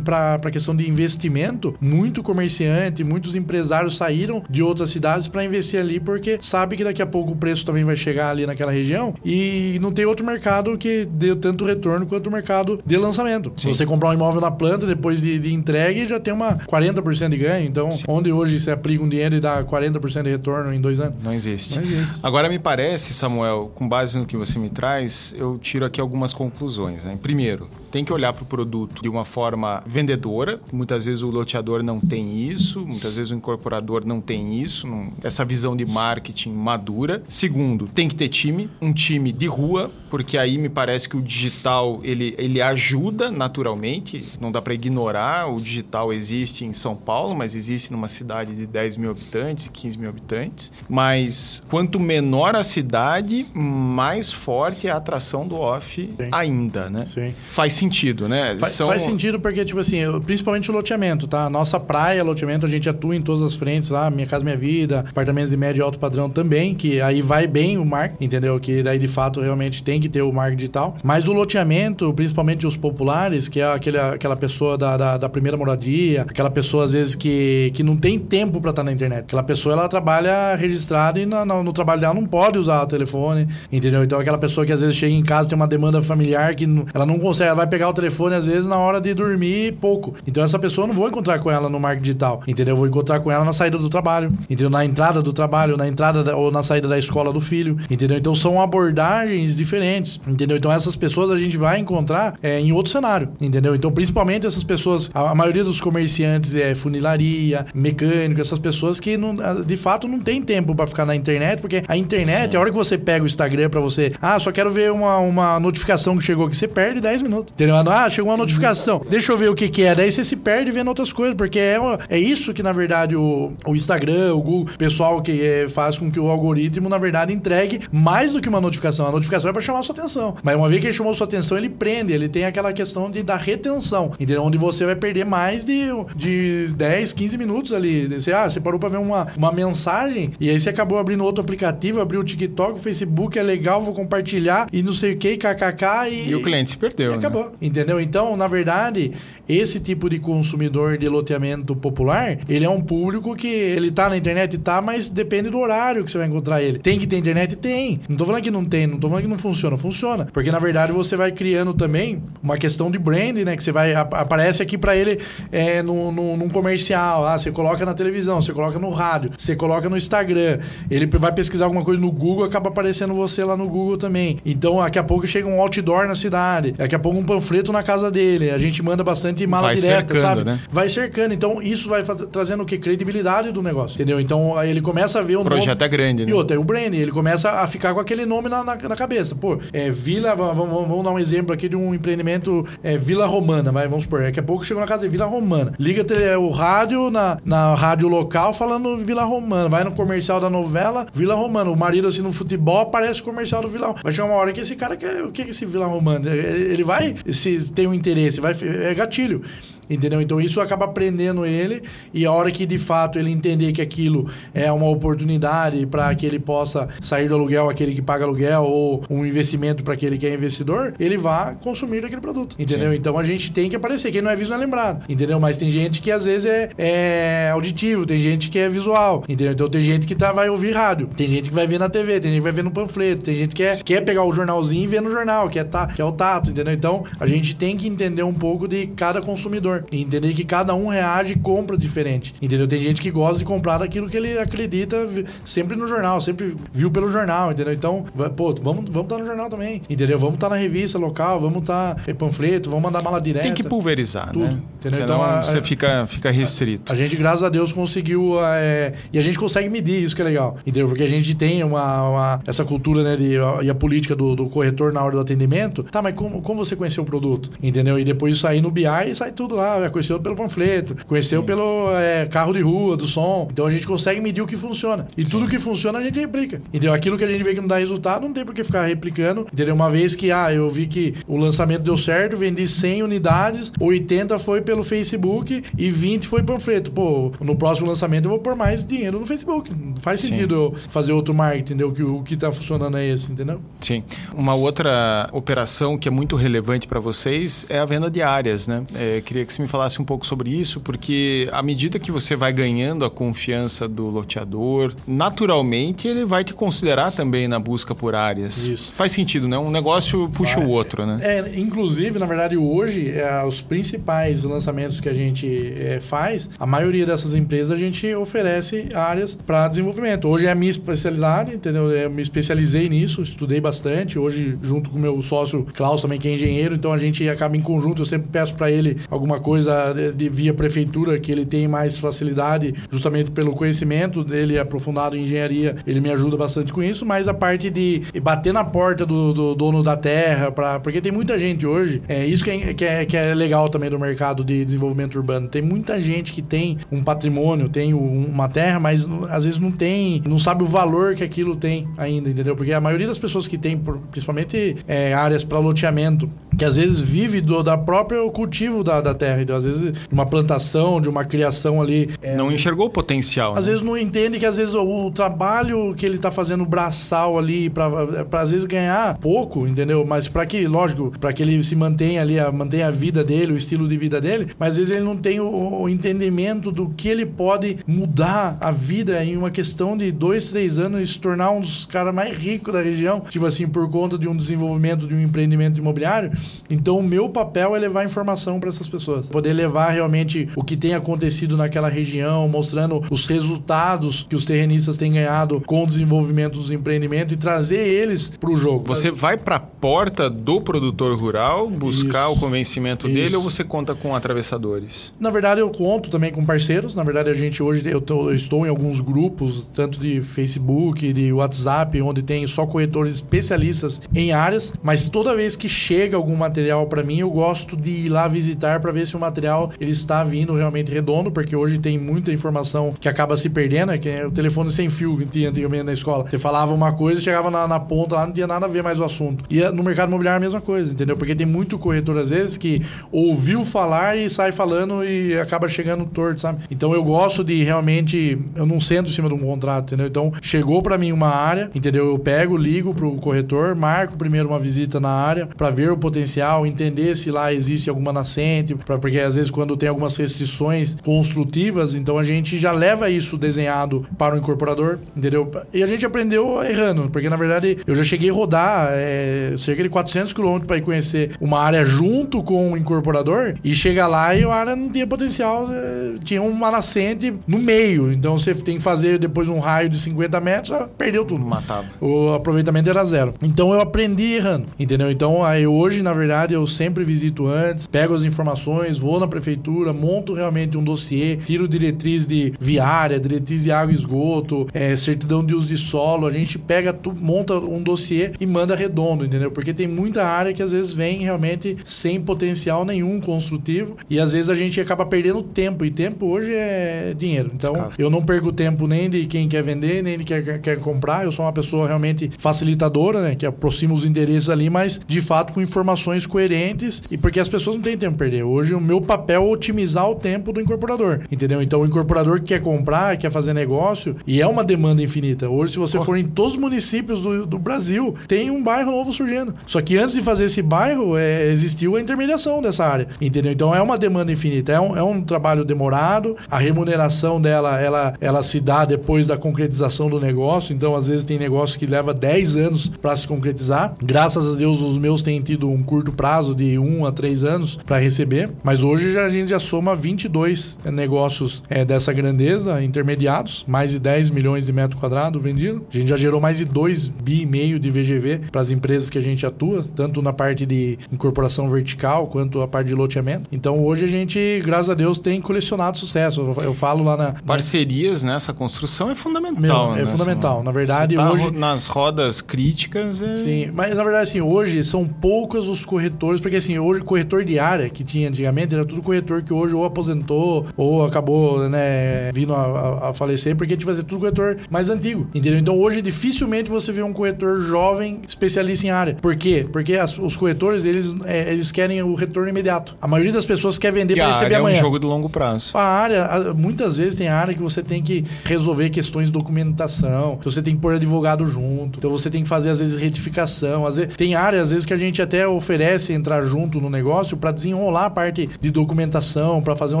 para a questão de investimento, muito comerciante, muitos empresários saíram de outras cidades para investir ali porque sabe que daqui a pouco o preço também vai chegar ali naquela região e não tem outro mercado que dê tanto retorno quanto o mercado de lançamento. Sim. Se você comprar um imóvel na planta, depois de, de entregue, já tem uma 40% de ganho. Então, Sim. onde hoje você aplica um dinheiro e dá 40% de retorno em dois anos? Não existe. Não existe. Agora, me parece, Samuel, com base no que você me traz, eu tiro aqui algumas conclusões. Né? Primeiro, tem que olhar para o produto de uma forma vendedora. Muitas vezes o loteador não tem isso, muitas vezes o incorporador não tem isso, não, essa visão de marketing madura. Segundo, tem que ter time, um time de rua, porque aí me parece que o digital ele, ele ajuda naturalmente. Não dá para ignorar, o digital existe em São Paulo, mas existe numa cidade de 10 mil habitantes, 15 mil habitantes. Mas quanto menor a cidade, mais forte é a atração do off Sim. ainda, né? Sim. Faz sentido, né? Faz, São... faz sentido porque, tipo assim, principalmente o loteamento, tá? Nossa praia, loteamento, a gente atua em todas as frentes lá, Minha Casa Minha Vida, apartamentos de médio e alto padrão também, que aí vai bem o marketing, entendeu? Que daí, de fato, realmente tem que ter o marketing digital. Mas o loteamento, principalmente os populares, que é aquele, aquela pessoa da, da, da primeira moradia, aquela pessoa, às vezes, que, que não tem tempo para estar na internet. Aquela pessoa, ela trabalha registrada e no, no, no trabalho dela não pode usar o telefone, entendeu? Então, aquela pessoa que às vezes chega em casa tem uma demanda familiar que ela não consegue, ela vai pegar o telefone às vezes na hora de dormir pouco. Então essa pessoa eu não vou encontrar com ela no marketing digital, entendeu? Eu vou encontrar com ela na saída do trabalho, entendeu? Na entrada do trabalho, na entrada da, ou na saída da escola do filho, entendeu? Então são abordagens diferentes, entendeu? Então essas pessoas a gente vai encontrar é, em outro cenário, entendeu? Então principalmente essas pessoas, a, a maioria dos comerciantes é funilaria, mecânico, essas pessoas que não, de fato não tem tempo para ficar na internet, porque a internet, Sim. a hora que você pega o Instagram para você, ah, só quero ver uma, uma notificação que chegou aqui. Você perde 10 minutos. Entendeu? Ah, chegou uma notificação. Deixa eu ver o que, que é. Daí você se perde vendo outras coisas, porque é, é isso que, na verdade, o, o Instagram, o Google, o pessoal que é, faz com que o algoritmo, na verdade, entregue mais do que uma notificação. A notificação é para chamar sua atenção. Mas uma vez que ele chamou sua atenção, ele prende. Ele tem aquela questão de, da retenção. Entendeu? Onde você vai perder mais de, de 10, 15 minutos ali. Você, ah, você parou para ver uma, uma mensagem e aí você acabou abrindo outro aplicativo, abriu o TikTok, o Facebook, é legal, vou compartilhar e não sei o que, kkk. E, e o cliente se perdeu. E né? Entendeu? Então, na verdade, esse tipo de consumidor de loteamento popular, ele é um público que ele tá na internet, tá, mas depende do horário que você vai encontrar ele. Tem que ter internet? Tem. Não tô falando que não tem, não tô falando que não funciona, funciona. Porque na verdade você vai criando também uma questão de brand, né? Que você vai. Aparece aqui para ele é, no, no, num comercial, ah, você coloca na televisão, você coloca no rádio, você coloca no Instagram. Ele vai pesquisar alguma coisa no Google, acaba aparecendo você lá no Google também. Então, daqui a pouco chega um outdoor na cidade, daqui a pouco um panfleto na casa dele. A gente manda bastante mala vai direta, cercando, sabe? Né? Vai cercando. Então, isso vai faz... trazendo o que? Credibilidade do negócio, entendeu? Então, aí ele começa a ver o, o projeto nome... é grande, né? E outro, é o brand. Ele começa a ficar com aquele nome na, na, na cabeça. Pô, é Vila, vamos, vamos, dar um exemplo aqui de um empreendimento é, Vila Romana, vai, vamos supor. Daqui a pouco chegou na casa de Vila Romana. Liga o rádio na, na rádio local falando Vila Romana. Vai no comercial da novela, Vila Romana. O marido assim no futebol aparece comercial do Vila Romana. Vai chegar uma hora que esse cara quer. O que é esse Vila Romana? Ele vai, se tem um interesse, vai, é gatilho. Entendeu? Então isso acaba prendendo ele e a hora que de fato ele entender que aquilo é uma oportunidade para que ele possa sair do aluguel, aquele que paga aluguel, ou um investimento para aquele que é investidor, ele vá consumir aquele produto. Entendeu? Sim. Então a gente tem que aparecer. Quem não é visto não é lembrado. Entendeu? Mas tem gente que às vezes é, é auditivo, tem gente que é visual. Entendeu? Então tem gente que tá, vai ouvir rádio, tem gente que vai ver na TV, tem gente que vai ver no panfleto, tem gente que quer, quer pegar o jornalzinho e ver no jornal, que é, tá, que é o tato, entendeu? Então a gente tem que entender um pouco de cada consumidor. E entender que cada um reage e compra diferente. Entendeu? Tem gente que gosta de comprar daquilo que ele acredita sempre no jornal, sempre viu pelo jornal, entendeu? Então, pô, vamos vamos estar tá no jornal também, entendeu? Vamos estar tá na revista local, vamos estar tá, panfleto, vamos mandar mala direta. Tem que pulverizar, tudo, né? Entendeu? Senão então, a, você fica, fica restrito. A, a, gente, graças a Deus, conseguiu é, e a gente consegue medir isso que é legal, entendeu? Porque a gente tem uma, uma essa cultura, né, de, e a política do, do, corretor na hora do atendimento. Tá, mas como, como você conheceu o produto? Entendeu? E depois sair no BI e sai tudo lá, vai conheceu pelo panfleto, conheceu Sim. pelo é, carro de rua, do som. Então a gente consegue medir o que funciona. E Sim. tudo que funciona a gente replica. Entendeu? Aquilo que a gente vê que não dá resultado, não tem por que ficar replicando. Entendeu? Uma vez que, ah, eu vi que o lançamento deu certo, vendi 100 unidades, 80 foi pelo Facebook e 20 foi panfleto. Pô, no próximo lançamento eu vou pôr mais dinheiro no Facebook. Não faz sentido Sim. eu fazer outro marketing, entendeu? Que o que tá funcionando é esse, entendeu? Sim. Uma outra operação que é muito relevante para vocês é a venda de áreas, né? É, queria que você me falasse um pouco sobre isso, porque à medida que você vai ganhando a confiança do loteador, naturalmente ele vai te considerar também na busca por áreas. Isso. Faz sentido, né? Um negócio puxa vai. o outro, né? É, inclusive, na verdade, hoje, é, os principais lançamentos que a gente é, faz, a maioria dessas empresas a gente oferece áreas para desenvolvimento. Hoje é a minha especialidade, entendeu? Eu me especializei nisso, estudei bastante. Hoje, junto com o meu sócio Klaus também, que é engenheiro, então a gente acaba em conjunto. Eu sempre peço para ele alguma coisa de via prefeitura, que ele tem mais facilidade, justamente pelo conhecimento dele aprofundado em engenharia, ele me ajuda bastante com isso, mas a parte de bater na porta do, do dono da terra, pra, porque tem muita gente hoje, é isso que é, que, é, que é legal também do mercado de desenvolvimento urbano, tem muita gente que tem um patrimônio, tem uma terra, mas às vezes não tem, não sabe o valor que aquilo tem ainda, entendeu? Porque a maioria das pessoas que tem, principalmente é, áreas para loteamento, que às vezes vive do da própria cultivo da, da terra, então às vezes uma plantação, de uma criação ali. É, não enxergou o potencial. Às né? vezes não entende que às vezes o, o trabalho que ele está fazendo braçal ali para às vezes ganhar pouco, entendeu? Mas para que, lógico, para que ele se mantenha ali, a, mantenha a vida dele, o estilo de vida dele, mas às vezes ele não tem o, o entendimento do que ele pode mudar a vida em uma questão de dois, três anos e se tornar um dos caras mais ricos da região, tipo assim, por conta de um desenvolvimento de um empreendimento imobiliário. Então o meu papel é levar informação para essas pessoas, poder levar realmente o que tem acontecido naquela região, mostrando os resultados que os terrenistas têm ganhado com o desenvolvimento dos empreendimentos e trazer eles para o jogo. Você vai para a porta do produtor rural buscar isso, o convencimento isso. dele ou você conta com atravessadores? Na verdade, eu conto também com parceiros. Na verdade, a gente hoje eu, tô, eu estou em alguns grupos, tanto de Facebook, de WhatsApp, onde tem só corretores especialistas em áreas, mas toda vez que chega algum material para mim, eu gosto de ir lá visitar para ver se o material ele está vindo realmente redondo, porque hoje tem muita informação que acaba se perdendo, é que é o telefone sem fio que tinha antigamente na escola. Você falava uma coisa, chegava na, na, ponta lá, não tinha nada a ver mais o assunto. E no mercado imobiliário a mesma coisa, entendeu? Porque tem muito corretor, às vezes, que ouviu falar e sai falando e acaba chegando torto, sabe? Então eu gosto de realmente. Eu não sento em cima de um contrato, entendeu? Então chegou para mim uma área, entendeu? Eu pego, ligo pro corretor, marco primeiro uma visita na área para ver o potencial potencial, entender se lá existe alguma nascente, pra, porque às vezes quando tem algumas restrições construtivas, então a gente já leva isso desenhado para o incorporador, entendeu? E a gente aprendeu errando, porque na verdade eu já cheguei a rodar é, cerca de 400 quilômetros para ir conhecer uma área junto com o incorporador e chegar lá e a área não tinha potencial, é, tinha uma nascente no meio, então você tem que fazer depois um raio de 50 metros, perdeu tudo. Matava. O aproveitamento era zero. Então eu aprendi errando, entendeu? Então aí hoje, na verdade, eu sempre visito antes, pego as informações, vou na prefeitura, monto realmente um dossiê, tiro diretriz de viária, diretriz de água e esgoto, é, certidão de uso de solo, a gente pega, tu, monta um dossiê e manda redondo, entendeu? Porque tem muita área que às vezes vem realmente sem potencial nenhum construtivo e às vezes a gente acaba perdendo tempo e tempo hoje é dinheiro. Então eu não perco tempo nem de quem quer vender, nem de quem quer, quer comprar. Eu sou uma pessoa realmente facilitadora, né? Que aproxima os interesses ali, mas de fato com informações coerentes e porque as pessoas não têm tempo a perder. Hoje o meu papel é otimizar o tempo do incorporador, entendeu? Então o incorporador que quer comprar, quer fazer negócio e é uma demanda infinita. Hoje, se você for em todos os municípios do, do Brasil, tem um bairro novo surgindo. Só que antes de fazer esse bairro, é, existiu a intermediação dessa área, entendeu? Então é uma demanda infinita, é um, é um trabalho demorado, a remuneração dela, ela, ela se dá depois da concretização do negócio, então às vezes tem negócio que leva 10 anos para se concretizar. Graças a Deus, os meus têm tido um curto prazo de 1 a 3 anos para receber, mas hoje já, a gente já soma 22 negócios é, dessa grandeza, intermediados, mais de 10 milhões de metros quadrados vendidos. A gente já gerou mais de 2 bi e meio de VGV para as empresas que a gente atua, tanto na parte de incorporação vertical quanto a parte de loteamento. Então hoje a gente, graças a Deus, tem colecionado sucesso. Eu, falo lá na. Parcerias nessa construção é fundamental. Meu, é né? fundamental. Na verdade, tá hoje. Nas rodas críticas. É... Sim, mas na verdade, assim, hoje são poucos os corretores, porque assim, hoje corretor de área que tinha antigamente era tudo corretor que hoje ou aposentou ou acabou, né, vindo a, a, a falecer, porque tipo, é tudo corretor mais antigo, entendeu? Então hoje dificilmente você vê um corretor jovem especialista em área. Por quê? Porque as, os corretores, eles, é, eles querem o retorno imediato. A maioria das pessoas quer vender para receber amanhã. é um jogo de longo prazo. A área, muitas vezes tem área que você tem que resolver questões de documentação, você tem que pôr advogado junto, então você tem que fazer às vezes retificação, às vezes tem área às vezes que a gente até oferece entrar junto no negócio para desenrolar a parte de documentação, para fazer um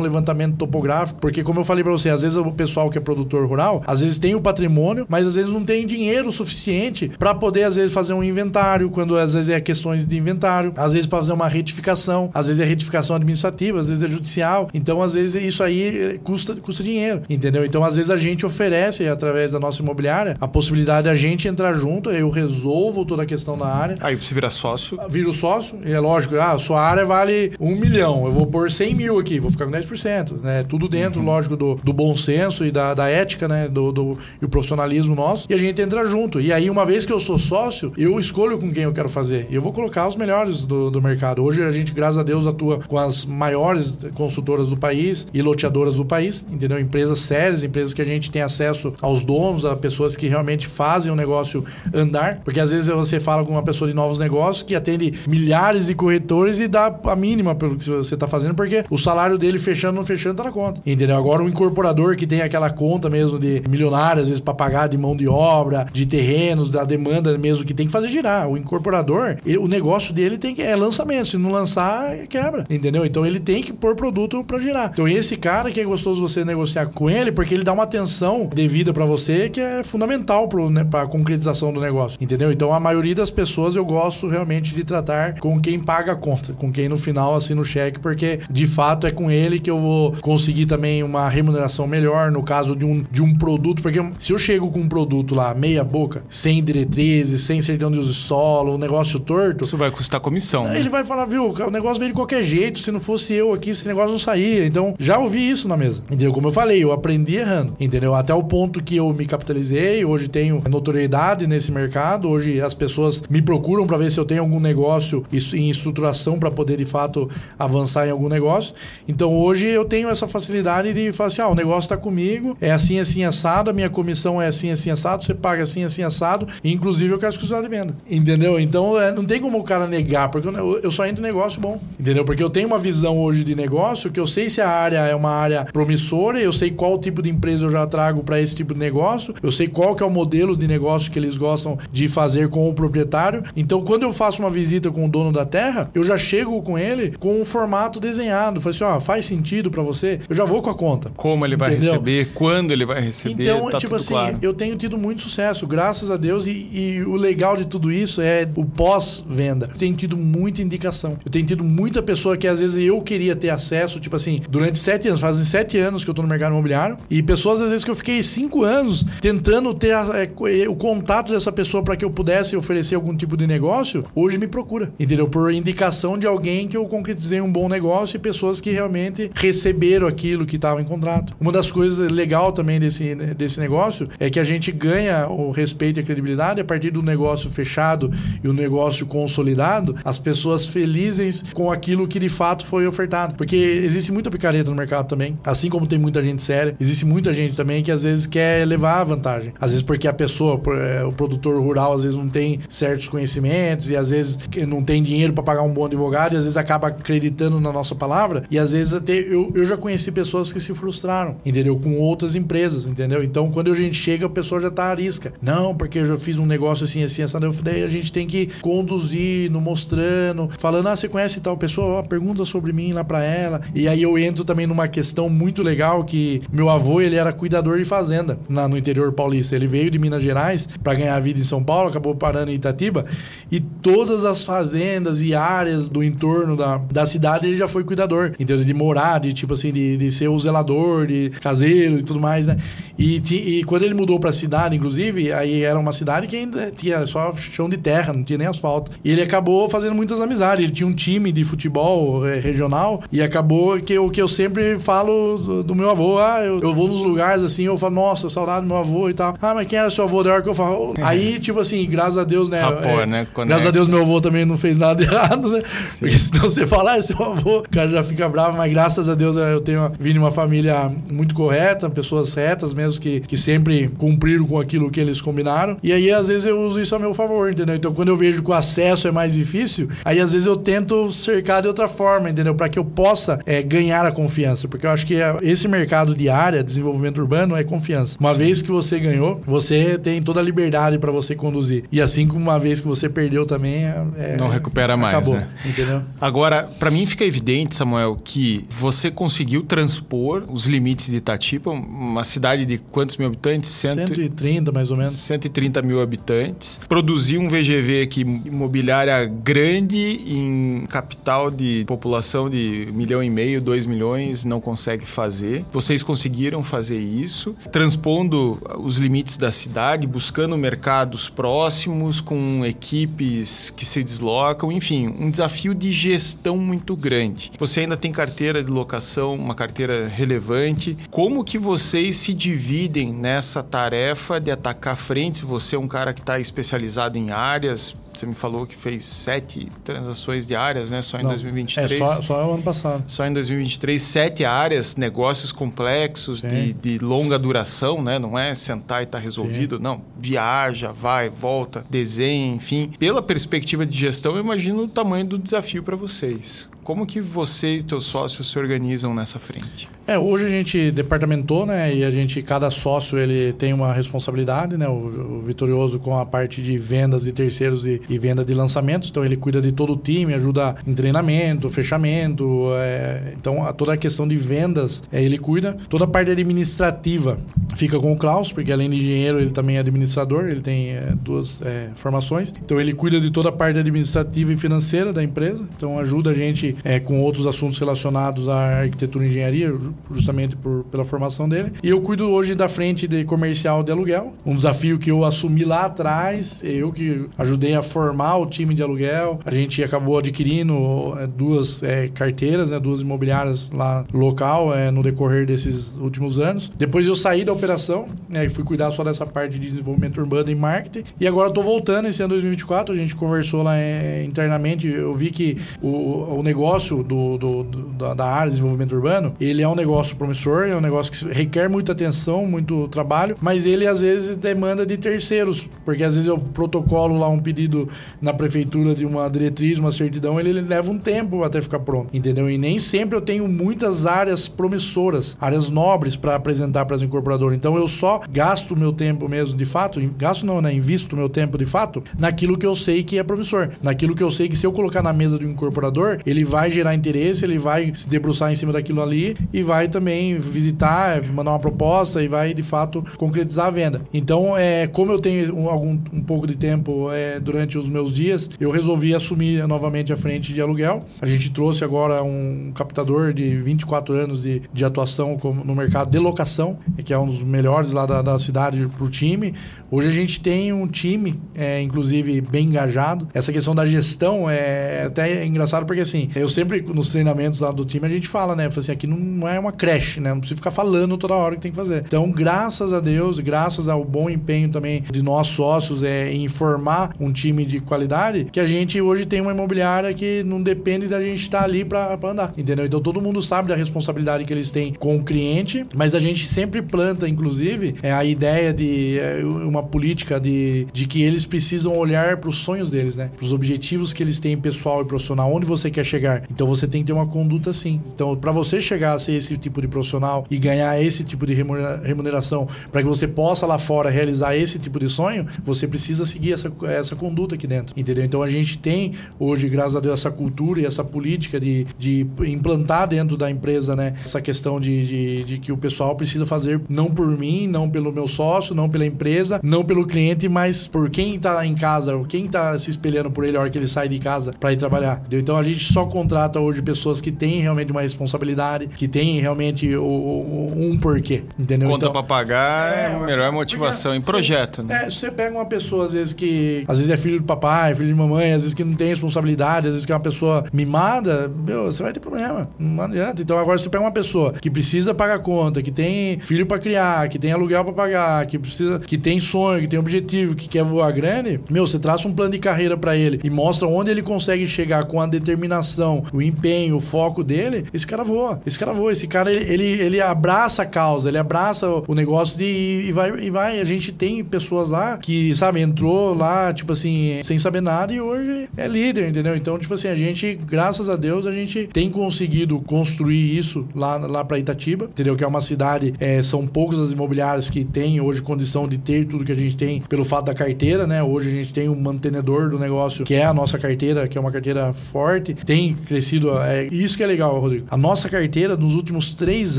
levantamento topográfico, porque como eu falei para você, às vezes o pessoal que é produtor rural, às vezes tem o patrimônio, mas às vezes não tem dinheiro suficiente para poder às vezes fazer um inventário, quando às vezes é questões de inventário, às vezes fazer uma retificação, às vezes é retificação administrativa, às vezes é judicial. Então, às vezes isso aí eh, custa, custa dinheiro, entendeu? Então, às vezes a gente oferece através da nossa imobiliária a possibilidade de a gente entrar junto, eu resolvo toda a questão da área. Aí você vira sócio. Vira sócio, e é lógico, ah, sua área vale um milhão, eu vou pôr 100 mil aqui, vou ficar com 10%, né? Tudo dentro, uhum. lógico, do, do bom senso e da, da ética, né? Do, do, e o profissionalismo nosso, e a gente entra junto. E aí, uma vez que eu sou sócio, eu escolho com quem eu quero fazer. E eu vou colocar os melhores do, do mercado. Hoje a gente, graças a Deus, atua com as maiores consultoras do país e loteadoras do país, entendeu? Empresas sérias, empresas que a gente tem acesso aos donos, a pessoas que realmente fazem o negócio andar. Porque às vezes você fala com uma pessoa de novos negócios que atende milhares de corretores e dá a mínima pelo que você está fazendo, porque o salário dele fechando ou não fechando tá na conta. Entendeu? Agora, um incorporador que tem aquela conta mesmo de milionário, às vezes, para pagar de mão de obra, de terrenos, da demanda mesmo que tem que fazer girar. O incorporador, ele, o negócio dele tem que é lançamento. Se não lançar, quebra. Entendeu? Então ele tem que pôr produto para girar. Então esse cara que é gostoso você negociar com ele, porque ele dá uma atenção devida para você que é fundamental para né, a concretização do negócio. Entendeu? Então a maioria das pessoas eu gosto realmente de tratar com quem paga a conta, com quem no final assina o cheque, porque de fato é com ele que eu vou conseguir também uma remuneração melhor no caso de um, de um produto, porque se eu chego com um produto lá meia boca, sem diretrizes, sem certidão de uso de solo, um negócio torto, isso vai custar comissão. Né? Ele vai falar, viu, o negócio veio de qualquer jeito, se não fosse eu aqui, esse negócio não saía. Então, já ouvi isso na mesa. Entendeu? Como eu falei, eu aprendi errando. Entendeu? Até o ponto que eu me capitalizei, hoje tenho notoriedade nesse mercado, hoje as pessoas me procuram para ver se eu tenho algum negócio em estruturação para poder de fato avançar em algum negócio. Então, hoje eu tenho essa facilidade de falar assim: ah, o negócio está comigo, é assim, assim, assado, a minha comissão é assim, assim, assado, você paga assim, assim, assado, e inclusive eu quero exclusividade de venda. Entendeu? Então, é, não tem como o cara negar, porque eu, eu só entro em negócio bom. Entendeu? Porque eu tenho uma visão hoje de negócio que eu sei se a área é uma área promissora, eu sei qual tipo de empresa eu já trago para esse tipo de negócio, eu sei qual que é o modelo de negócio que eles gostam de fazer com o proprietário. Então, quando eu faço uma visita com dono da terra, eu já chego com ele com um formato desenhado. Falei assim, ó, faz sentido para você? Eu já vou com a conta. Como ele vai Entendeu? receber, quando ele vai receber, Então, tá tipo assim, claro. eu tenho tido muito sucesso, graças a Deus, e, e o legal de tudo isso é o pós-venda. Eu tenho tido muita indicação. Eu tenho tido muita pessoa que às vezes eu queria ter acesso, tipo assim, durante sete anos, fazem sete anos que eu tô no mercado imobiliário, e pessoas às vezes que eu fiquei cinco anos tentando ter a, é, o contato dessa pessoa para que eu pudesse oferecer algum tipo de negócio, hoje me procura, entendeu? Por indicação de alguém que eu concretizei um bom negócio e pessoas que realmente receberam aquilo que estava em contrato. Uma das coisas legal também desse, desse negócio é que a gente ganha o respeito e a credibilidade a partir do negócio fechado e o negócio consolidado, as pessoas felizes com aquilo que de fato foi ofertado. Porque existe muita picareta no mercado também, assim como tem muita gente séria, existe muita gente também que às vezes quer levar a vantagem. Às vezes porque a pessoa, é, o produtor rural, às vezes não tem certos conhecimentos e às vezes não tem dinheiro para pagar um bom advogado e às vezes acaba acreditando na nossa palavra e às vezes até eu, eu já conheci pessoas que se frustraram, entendeu? Com outras empresas, entendeu? Então quando a gente chega, a pessoa já tá à risca. Não, porque eu já fiz um negócio assim, assim, essa daí a gente tem que conduzir, no mostrando, falando, ah, você conhece tal pessoa? pergunta sobre mim lá para ela. E aí eu entro também numa questão muito legal que meu avô, ele era cuidador de fazenda na, no interior paulista. Ele veio de Minas Gerais para ganhar vida em São Paulo, acabou parando em Itatiba e todas as fazendas e áreas do entorno da, da cidade ele já foi cuidador, entendeu? De morar, de tipo assim, de, de ser o zelador, de caseiro e tudo mais, né? E, e quando ele mudou para a cidade, inclusive, aí era uma cidade que ainda tinha só chão de terra, não tinha nem asfalto. E ele acabou fazendo muitas amizades. Ele tinha um time de futebol é, regional e acabou que o que eu sempre falo do, do meu avô, ah, eu, eu, vou nos lugares assim, eu falo, nossa, saudade do meu avô e tal. Ah, mas quem era seu avô? Da hora que eu falo. Aí, tipo assim, graças a Deus, né? Rapor, é, né? Graças a Deus, meu avô também não fez nada errado, né? Sim. Porque senão você fala, ah, é seu avô, o cara já fica bravo, mas graças a Deus eu tenho vindo uma família muito correta, pessoas retas mesmo, que, que sempre cumpriram com aquilo que eles combinaram. E aí, às vezes, eu uso isso a meu favor, entendeu? Então, quando eu vejo que o acesso é mais difícil, aí às vezes eu tento cercar de outra forma, entendeu? Para que eu possa é, ganhar a confiança. Porque eu acho que esse mercado de área, desenvolvimento urbano, é confiança. Uma Sim. vez que você ganhou, você tem toda a liberdade para você conduzir. E assim como uma vez que você perdeu também, é, é não recupera mais. Acabou, né? entendeu? Agora, para mim fica evidente, Samuel, que você conseguiu transpor os limites de Itatiba, uma cidade de quantos mil habitantes? Cento... 130, mais ou menos. 130 mil habitantes. Produzir um VGV aqui, imobiliária grande, em capital de população de um milhão e meio, dois milhões, não consegue fazer. Vocês conseguiram fazer isso, transpondo os limites da cidade, buscando mercados próximos, com equipes que se deslocam, enfim, um desafio de gestão muito grande. Você ainda tem carteira de locação, uma carteira relevante. Como que vocês se dividem nessa tarefa de atacar frentes? Você é um cara que está especializado em áreas, você me falou que fez sete transações diárias, né? Só em Não, 2023. É, só, só o ano passado. Só em 2023, sete áreas, negócios complexos, de, de, longa duração, né? Não é sentar e estar tá resolvido, Sim. não. Viaja, vai, volta, desenha, enfim. Pela perspectiva de gestão, eu imagino o tamanho do desafio para vocês. Como que você e seus sócios se organizam nessa frente? É, hoje a gente departamentou, né? E a gente, cada sócio, ele tem uma responsabilidade, né? O, o Vitorioso com a parte de vendas de terceiros e, e, venda de lançamentos. Então, ele cuida de todo o time, ajuda em treinamento, fechamento. É, então, a, toda a questão de vendas, é, ele cuida. Toda a parte administrativa fica com o Klaus, porque além de engenheiro, ele também é administrador. Ele tem é, duas é, formações. Então, ele cuida de toda a parte administrativa e financeira da empresa. Então, ajuda a gente é, com outros assuntos relacionados à arquitetura e engenharia, justamente por, pela formação dele. E eu cuido hoje da frente de comercial de aluguel, um desafio que eu assumi lá atrás, eu que ajudei a formar o time de aluguel. A gente acabou adquirindo é, duas é, carteiras, né, duas imobiliárias lá local é, no decorrer desses últimos anos. Depois eu saí da operação né, e fui cuidar só dessa parte de desenvolvimento urbano e marketing. E agora estou voltando esse ano 2024. A gente conversou lá é, internamente. Eu vi que o, o negócio negócio do, do, do, da área de desenvolvimento urbano, ele é um negócio promissor, é um negócio que requer muita atenção, muito trabalho, mas ele às vezes demanda de terceiros, porque às vezes eu protocolo lá um pedido na prefeitura de uma diretriz, uma certidão, ele, ele leva um tempo até ficar pronto, entendeu? E nem sempre eu tenho muitas áreas promissoras, áreas nobres para apresentar para as incorporadoras. Então eu só gasto meu tempo mesmo de fato, gasto não, né? Invisto meu tempo de fato naquilo que eu sei que é promissor, naquilo que eu sei que se eu colocar na mesa do incorporador, ele vai gerar interesse, ele vai se debruçar em cima daquilo ali e vai também visitar, mandar uma proposta e vai de fato concretizar a venda. Então, é, como eu tenho um, algum, um pouco de tempo é, durante os meus dias, eu resolvi assumir novamente a frente de aluguel. A gente trouxe agora um captador de 24 anos de, de atuação no mercado de locação, que é um dos melhores lá da, da cidade para o time. Hoje a gente tem um time, é, inclusive, bem engajado. Essa questão da gestão é até engraçado porque, assim, eu sempre, nos treinamentos lá do time, a gente fala, né? Assim, aqui não é uma creche, né? Não precisa ficar falando toda hora que tem que fazer. Então, graças a Deus, graças ao bom empenho também de nós sócios é, em formar um time de qualidade, que a gente hoje tem uma imobiliária que não depende da gente estar ali para andar, entendeu? Então, todo mundo sabe da responsabilidade que eles têm com o cliente, mas a gente sempre planta, inclusive, é, a ideia de é, uma uma política de, de que eles precisam olhar para os sonhos deles, né? Para os objetivos que eles têm pessoal e profissional, onde você quer chegar. Então você tem que ter uma conduta assim. Então, para você chegar a ser esse tipo de profissional e ganhar esse tipo de remuneração, para que você possa lá fora realizar esse tipo de sonho, você precisa seguir essa, essa conduta aqui dentro, entendeu? Então a gente tem hoje, graças a Deus, essa cultura e essa política de, de implantar dentro da empresa, né? Essa questão de, de, de que o pessoal precisa fazer não por mim, não pelo meu sócio, não pela empresa, não pelo cliente, mas por quem tá em casa, quem tá se espelhando por ele a hora que ele sai de casa para ir trabalhar. Então a gente só contrata hoje pessoas que têm realmente uma responsabilidade, que têm realmente o, o, um porquê, entendeu? Conta então, para pagar é, é melhor motivação em projeto, né? É, você pega uma pessoa às vezes que às vezes é filho do papai, filho de mamãe, às vezes que não tem responsabilidade, às vezes que é uma pessoa mimada, meu, você vai ter problema. Não adianta. Então agora você pega uma pessoa que precisa pagar conta, que tem filho para criar, que tem aluguel para pagar, que precisa, que tem sonho sonho, que tem objetivo, que quer voar grande, meu, você traça um plano de carreira para ele e mostra onde ele consegue chegar com a determinação, o empenho, o foco dele, esse cara voa. Esse cara voa. Esse cara, ele, ele, ele abraça a causa, ele abraça o negócio de, e, vai, e vai. A gente tem pessoas lá que, sabe, entrou lá, tipo assim, sem saber nada e hoje é líder, entendeu? Então, tipo assim, a gente, graças a Deus, a gente tem conseguido construir isso lá, lá pra Itatiba, entendeu? Que é uma cidade, é, são poucos as imobiliárias que têm hoje condição de ter tudo que a gente tem pelo fato da carteira, né? Hoje a gente tem um mantenedor do negócio, que é a nossa carteira, que é uma carteira forte. Tem crescido. É, isso que é legal, Rodrigo. A nossa carteira, nos últimos três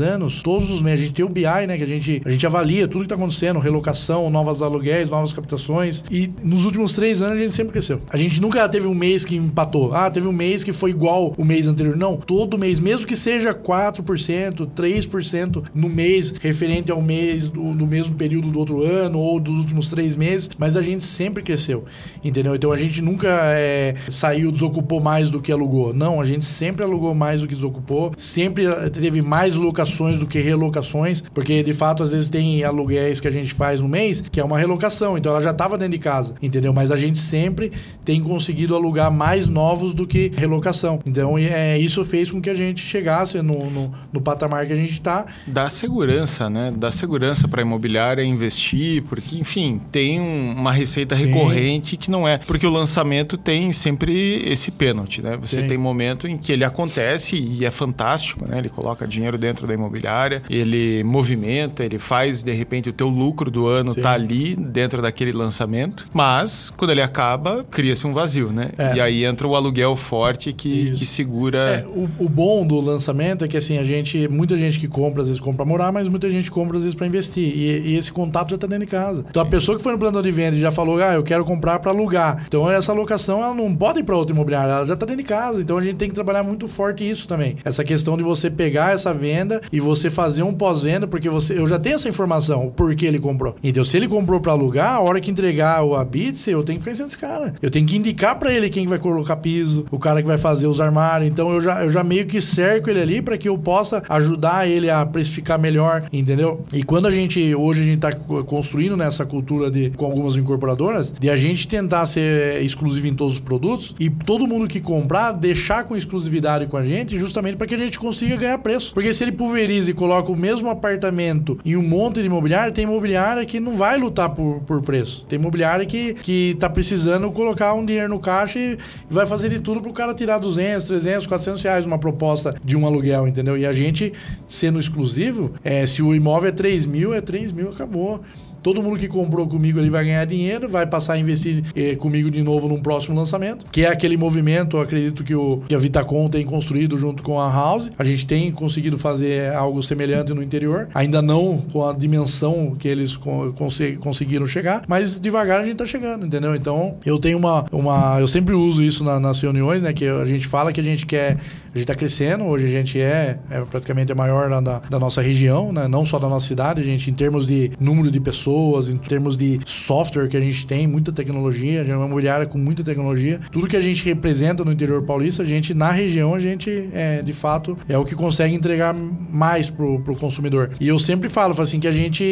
anos, todos os meses, a gente tem o BI, né? Que a gente, a gente avalia tudo que está acontecendo, relocação, novas aluguéis, novas captações. E nos últimos três anos a gente sempre cresceu. A gente nunca teve um mês que empatou. Ah, teve um mês que foi igual o mês anterior. Não, todo mês, mesmo que seja 4%, 3% no mês referente ao mês do, do mesmo período do outro ano ou dos últimos três meses, mas a gente sempre cresceu, entendeu? Então a gente nunca é, saiu, desocupou mais do que alugou. Não, a gente sempre alugou mais do que desocupou, sempre eh, teve mais locações do que relocações, porque de fato às vezes tem aluguéis que a gente faz no mês que é uma relocação, então ela já estava dentro de casa, entendeu? Mas a gente sempre tem conseguido alugar mais novos do que relocação. Então é, isso fez com que a gente chegasse no, no, no patamar que a gente está. Dá segurança, né? Dá segurança para a imobiliária investir, porque enfim tem um, uma receita Sim. recorrente que não é. Porque o lançamento tem sempre esse pênalti, né? Você Sim. tem momento em que ele acontece e é fantástico, né? Ele coloca dinheiro dentro da imobiliária, ele movimenta, ele faz, de repente, o teu lucro do ano Sim. tá ali dentro daquele lançamento. Mas, quando ele acaba, cria-se um vazio, né? É. E aí entra o aluguel forte que, que segura. É, o, o, bom do lançamento é que assim, a gente, muita gente que compra, às vezes compra pra morar, mas muita gente compra, às vezes, para investir. E, e, esse contato já tá dentro de casa. Então, a pessoa que foi no plano de venda e já falou, ah, eu quero comprar para alugar. Então essa locação ela não pode ir para outra imobiliária, ela já está dentro de casa. Então a gente tem que trabalhar muito forte isso também. Essa questão de você pegar essa venda e você fazer um pós-venda, porque você, eu já tenho essa informação, o porquê ele comprou. Então se ele comprou para alugar, a hora que entregar o Habits, eu tenho que ficar em cima desse cara. Eu tenho que indicar para ele quem vai colocar piso, o cara que vai fazer os armários. Então eu já, eu já meio que cerco ele ali para que eu possa ajudar ele a precificar melhor, entendeu? E quando a gente, hoje a gente está construindo nessa cultura de, com algumas incorporadoras, de a gente tentar ser exclusivo em todos os produtos e todo mundo que comprar deixar com exclusividade com a gente, justamente para que a gente consiga ganhar preço. Porque se ele pulveriza e coloca o mesmo apartamento em um monte de imobiliário, tem imobiliária que não vai lutar por, por preço. Tem imobiliária que, que tá precisando colocar um dinheiro no caixa e vai fazer de tudo pro cara tirar 200, 300, 400 reais uma proposta de um aluguel, entendeu? E a gente, sendo exclusivo, é, se o imóvel é 3 mil, é 3 mil, acabou. Todo mundo que comprou comigo ali vai ganhar dinheiro, vai passar a investir eh, comigo de novo num próximo lançamento, que é aquele movimento, eu acredito que, o, que a Vitacom tem construído junto com a House. A gente tem conseguido fazer algo semelhante no interior, ainda não com a dimensão que eles conseguiram chegar, mas devagar a gente tá chegando, entendeu? Então, eu tenho uma. uma eu sempre uso isso na, nas reuniões, né? Que a gente fala que a gente quer a gente está crescendo, hoje a gente é, é praticamente a maior da, da, nossa região, né? não só da nossa cidade, a gente, em termos de número de pessoas, em termos de software que a gente tem, muita tecnologia, a gente é uma imobiliária com muita tecnologia. Tudo que a gente representa no interior paulista, a gente, na região, a gente, é, de fato, é o que consegue entregar mais pro, pro consumidor. E eu sempre falo, assim, que a gente,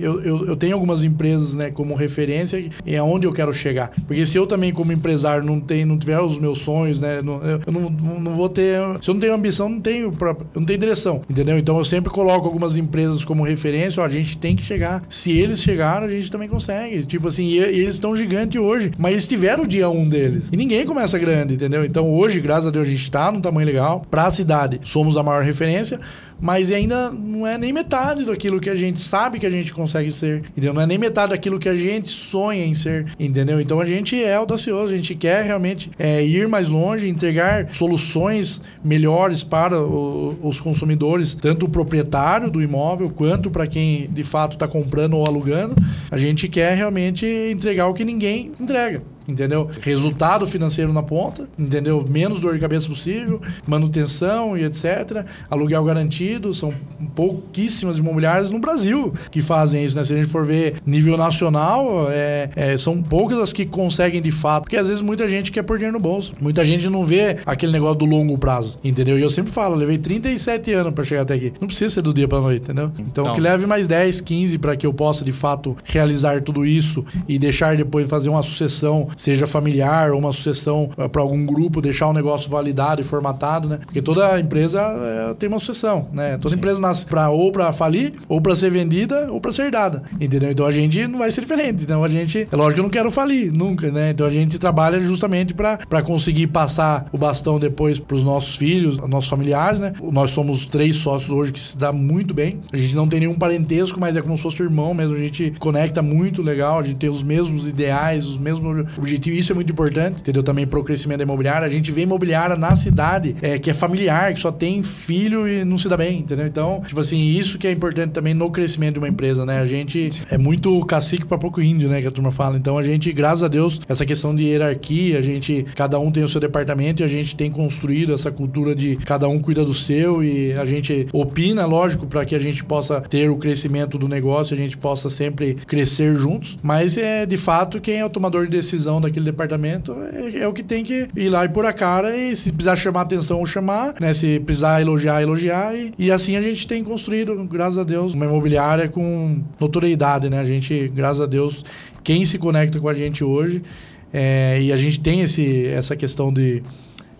eu, eu, eu tenho algumas empresas, né, como referência, e é onde eu quero chegar. Porque se eu também, como empresário, não, tenho, não tiver os meus sonhos, né, não, eu não, não vou ter se eu não tenho ambição, não tenho, eu não tenho direção, entendeu? Então eu sempre coloco algumas empresas como referência, ó, a gente tem que chegar. Se eles chegaram, a gente também consegue. Tipo assim, e, e eles estão gigantes hoje, mas eles tiveram o dia um deles. E ninguém começa grande, entendeu? Então hoje, graças a Deus, a gente está num tamanho legal. Para a cidade, somos a maior referência mas ainda não é nem metade daquilo que a gente sabe que a gente consegue ser, entendeu? Não é nem metade daquilo que a gente sonha em ser, entendeu? Então a gente é audacioso, a gente quer realmente é, ir mais longe, entregar soluções melhores para o, os consumidores, tanto o proprietário do imóvel quanto para quem de fato está comprando ou alugando. A gente quer realmente entregar o que ninguém entrega entendeu? Resultado financeiro na ponta, entendeu? Menos dor de cabeça possível, manutenção e etc. Aluguel garantido, são pouquíssimas imobiliárias no Brasil que fazem isso, né? Se a gente for ver nível nacional, é, é, são poucas as que conseguem de fato, porque às vezes muita gente quer pôr dinheiro no bolso. Muita gente não vê aquele negócio do longo prazo, entendeu? E eu sempre falo, levei 37 anos para chegar até aqui. Não precisa ser do dia para noite, entendeu? Então, então, que leve mais 10, 15 para que eu possa de fato realizar tudo isso e deixar depois fazer uma sucessão seja familiar ou uma sucessão uh, para algum grupo, deixar o negócio validado e formatado, né? Porque toda empresa uh, tem uma sucessão, né? Toda Sim. empresa nasce para ou para falir, ou para ser vendida, ou para ser dada, entendeu? Então a gente não vai ser diferente. Então a gente, é lógico que eu não quero falir nunca, né? Então a gente trabalha justamente para conseguir passar o bastão depois para os nossos filhos, nossos familiares, né? Nós somos três sócios hoje que se dá muito bem. A gente não tem nenhum parentesco, mas é como se fosse irmão mesmo. A gente conecta muito legal, a gente tem os mesmos ideais, os mesmos objetivos. Isso é muito importante, entendeu? Também para o crescimento da imobiliária. A gente vê imobiliária na cidade é, que é familiar, que só tem filho e não se dá bem, entendeu? Então, tipo assim, isso que é importante também no crescimento de uma empresa, né? A gente é muito cacique para pouco índio, né? Que a turma fala. Então, a gente, graças a Deus, essa questão de hierarquia, a gente, cada um tem o seu departamento e a gente tem construído essa cultura de cada um cuida do seu e a gente opina, lógico, para que a gente possa ter o crescimento do negócio, a gente possa sempre crescer juntos. Mas é de fato quem é o tomador de decisão daquele departamento é, é, o que tem que ir lá e pôr a cara e se precisar chamar atenção chamar, né? Se precisar elogiar, elogiar e, e assim a gente tem construído, graças a Deus, uma imobiliária com notoriedade, né? A gente, graças a Deus, quem se conecta com a gente hoje é, e a gente tem esse, essa questão de,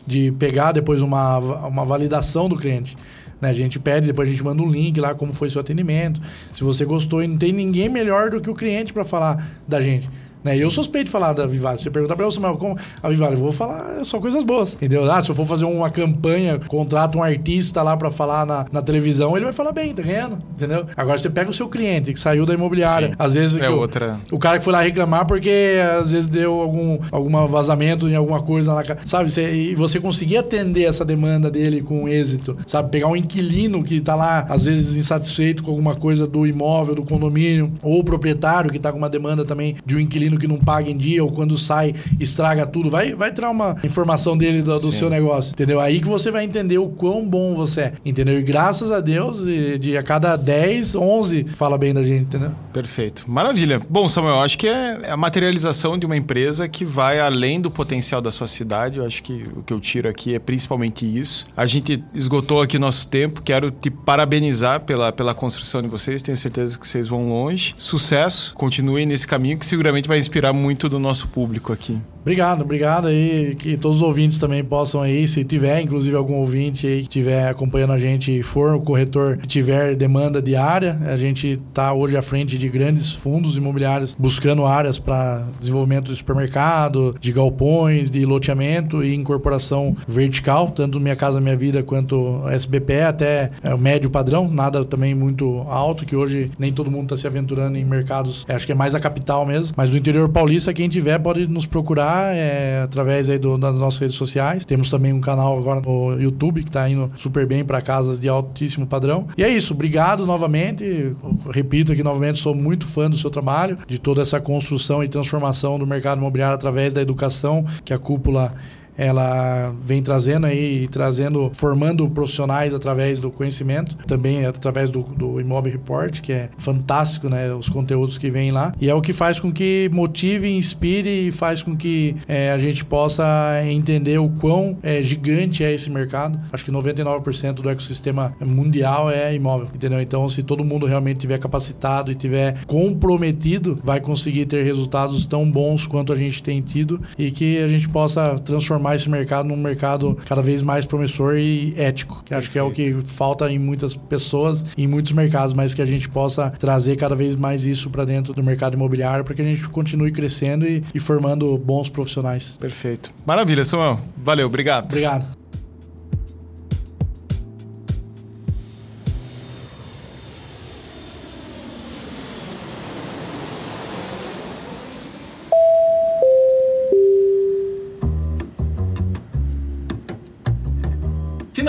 de pegar depois uma, uma validação do cliente. Né? A gente pede, depois a gente manda um link lá, como foi seu atendimento. Se você gostou, e não tem ninguém melhor do que o cliente para falar da gente. Né? E eu suspeito de falar da Vivale. Você perguntar para eu, Samuel, como a Vivale, eu vou falar só coisas boas, entendeu? Ah, se eu for fazer uma campanha, contrato um artista lá para falar na, na, televisão, ele vai falar bem, tá ganhando, entendeu? Agora você pega o seu cliente que saiu da imobiliária, Sim. às vezes é o, outra. o cara que foi lá reclamar porque às vezes deu algum alguma vazamento em alguma coisa na sabe? Você, e você conseguir atender essa demanda dele com êxito, sabe? Pegar um inquilino que tá lá às vezes insatisfeito com alguma coisa do imóvel, do condomínio, ou o proprietário que tá com uma demanda também de um inquilino que não paga em dia ou quando sai estraga tudo. Vai, vai tirar uma informação dele do, do seu negócio, entendeu? Aí que você vai entender o quão bom você é, entendeu? E graças a Deus, de a cada 10, 11 fala bem da gente, entendeu? Perfeito. Maravilha. Bom, Samuel, acho que é a materialização de uma empresa que vai além do potencial da sua cidade. Eu acho que o que eu tiro aqui é principalmente isso. A gente esgotou aqui nosso tempo. Quero te parabenizar pela, pela construção de vocês. Tenho certeza que vocês vão longe. Sucesso. Continuem nesse caminho que seguramente vai vai inspirar muito do nosso público aqui. Obrigado, obrigado aí. Que todos os ouvintes também possam aí, se tiver, inclusive, algum ouvinte aí que estiver acompanhando a gente for o corretor que tiver demanda de área, a gente está hoje à frente de grandes fundos imobiliários buscando áreas para desenvolvimento de supermercado, de galpões, de loteamento e incorporação vertical, tanto Minha Casa Minha Vida quanto SBPE, até é, o médio padrão, nada também muito alto, que hoje nem todo mundo está se aventurando em mercados, acho que é mais a capital mesmo, mas no interior paulista, quem tiver pode nos procurar é, através aí do, das nossas redes sociais. Temos também um canal agora no YouTube que está indo super bem para casas de altíssimo padrão. E é isso, obrigado novamente. Repito aqui novamente, sou muito fã do seu trabalho, de toda essa construção e transformação do mercado imobiliário através da educação que a cúpula ela vem trazendo aí, trazendo, formando profissionais através do conhecimento, também através do, do Report, que é fantástico, né? Os conteúdos que vêm lá. E é o que faz com que motive, inspire e faz com que é, a gente possa entender o quão é, gigante é esse mercado. Acho que 99% do ecossistema mundial é imóvel, entendeu? Então, se todo mundo realmente tiver capacitado e tiver comprometido, vai conseguir ter resultados tão bons quanto a gente tem tido e que a gente possa transformar transformar esse mercado num mercado cada vez mais promissor e ético, que acho que é o que falta em muitas pessoas, em muitos mercados, mas que a gente possa trazer cada vez mais isso para dentro do mercado imobiliário para que a gente continue crescendo e, e formando bons profissionais. Perfeito. Maravilha, Samuel. Valeu, obrigado. Obrigado.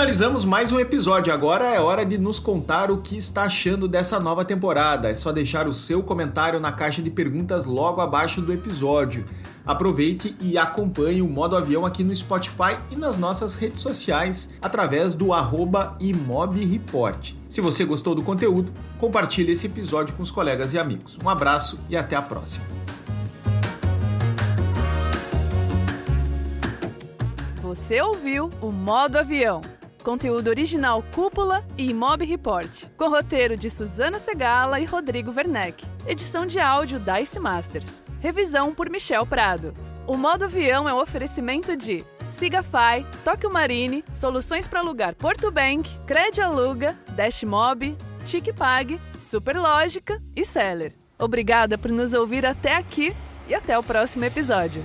Finalizamos mais um episódio. Agora é hora de nos contar o que está achando dessa nova temporada. É só deixar o seu comentário na caixa de perguntas logo abaixo do episódio. Aproveite e acompanhe o Modo Avião aqui no Spotify e nas nossas redes sociais através do arroba imobreport. Se você gostou do conteúdo, compartilhe esse episódio com os colegas e amigos. Um abraço e até a próxima. Você ouviu o Modo Avião Conteúdo original Cúpula e Mob Report. Com roteiro de Suzana Segala e Rodrigo Werneck. Edição de áudio Dice Masters. Revisão por Michel Prado. O modo avião é um oferecimento de Sigafy, Tóquio Marine, Soluções para Alugar Porto Bank, Cred Aluga, Dashmob, TicPag, Superlógica e Seller. Obrigada por nos ouvir até aqui e até o próximo episódio.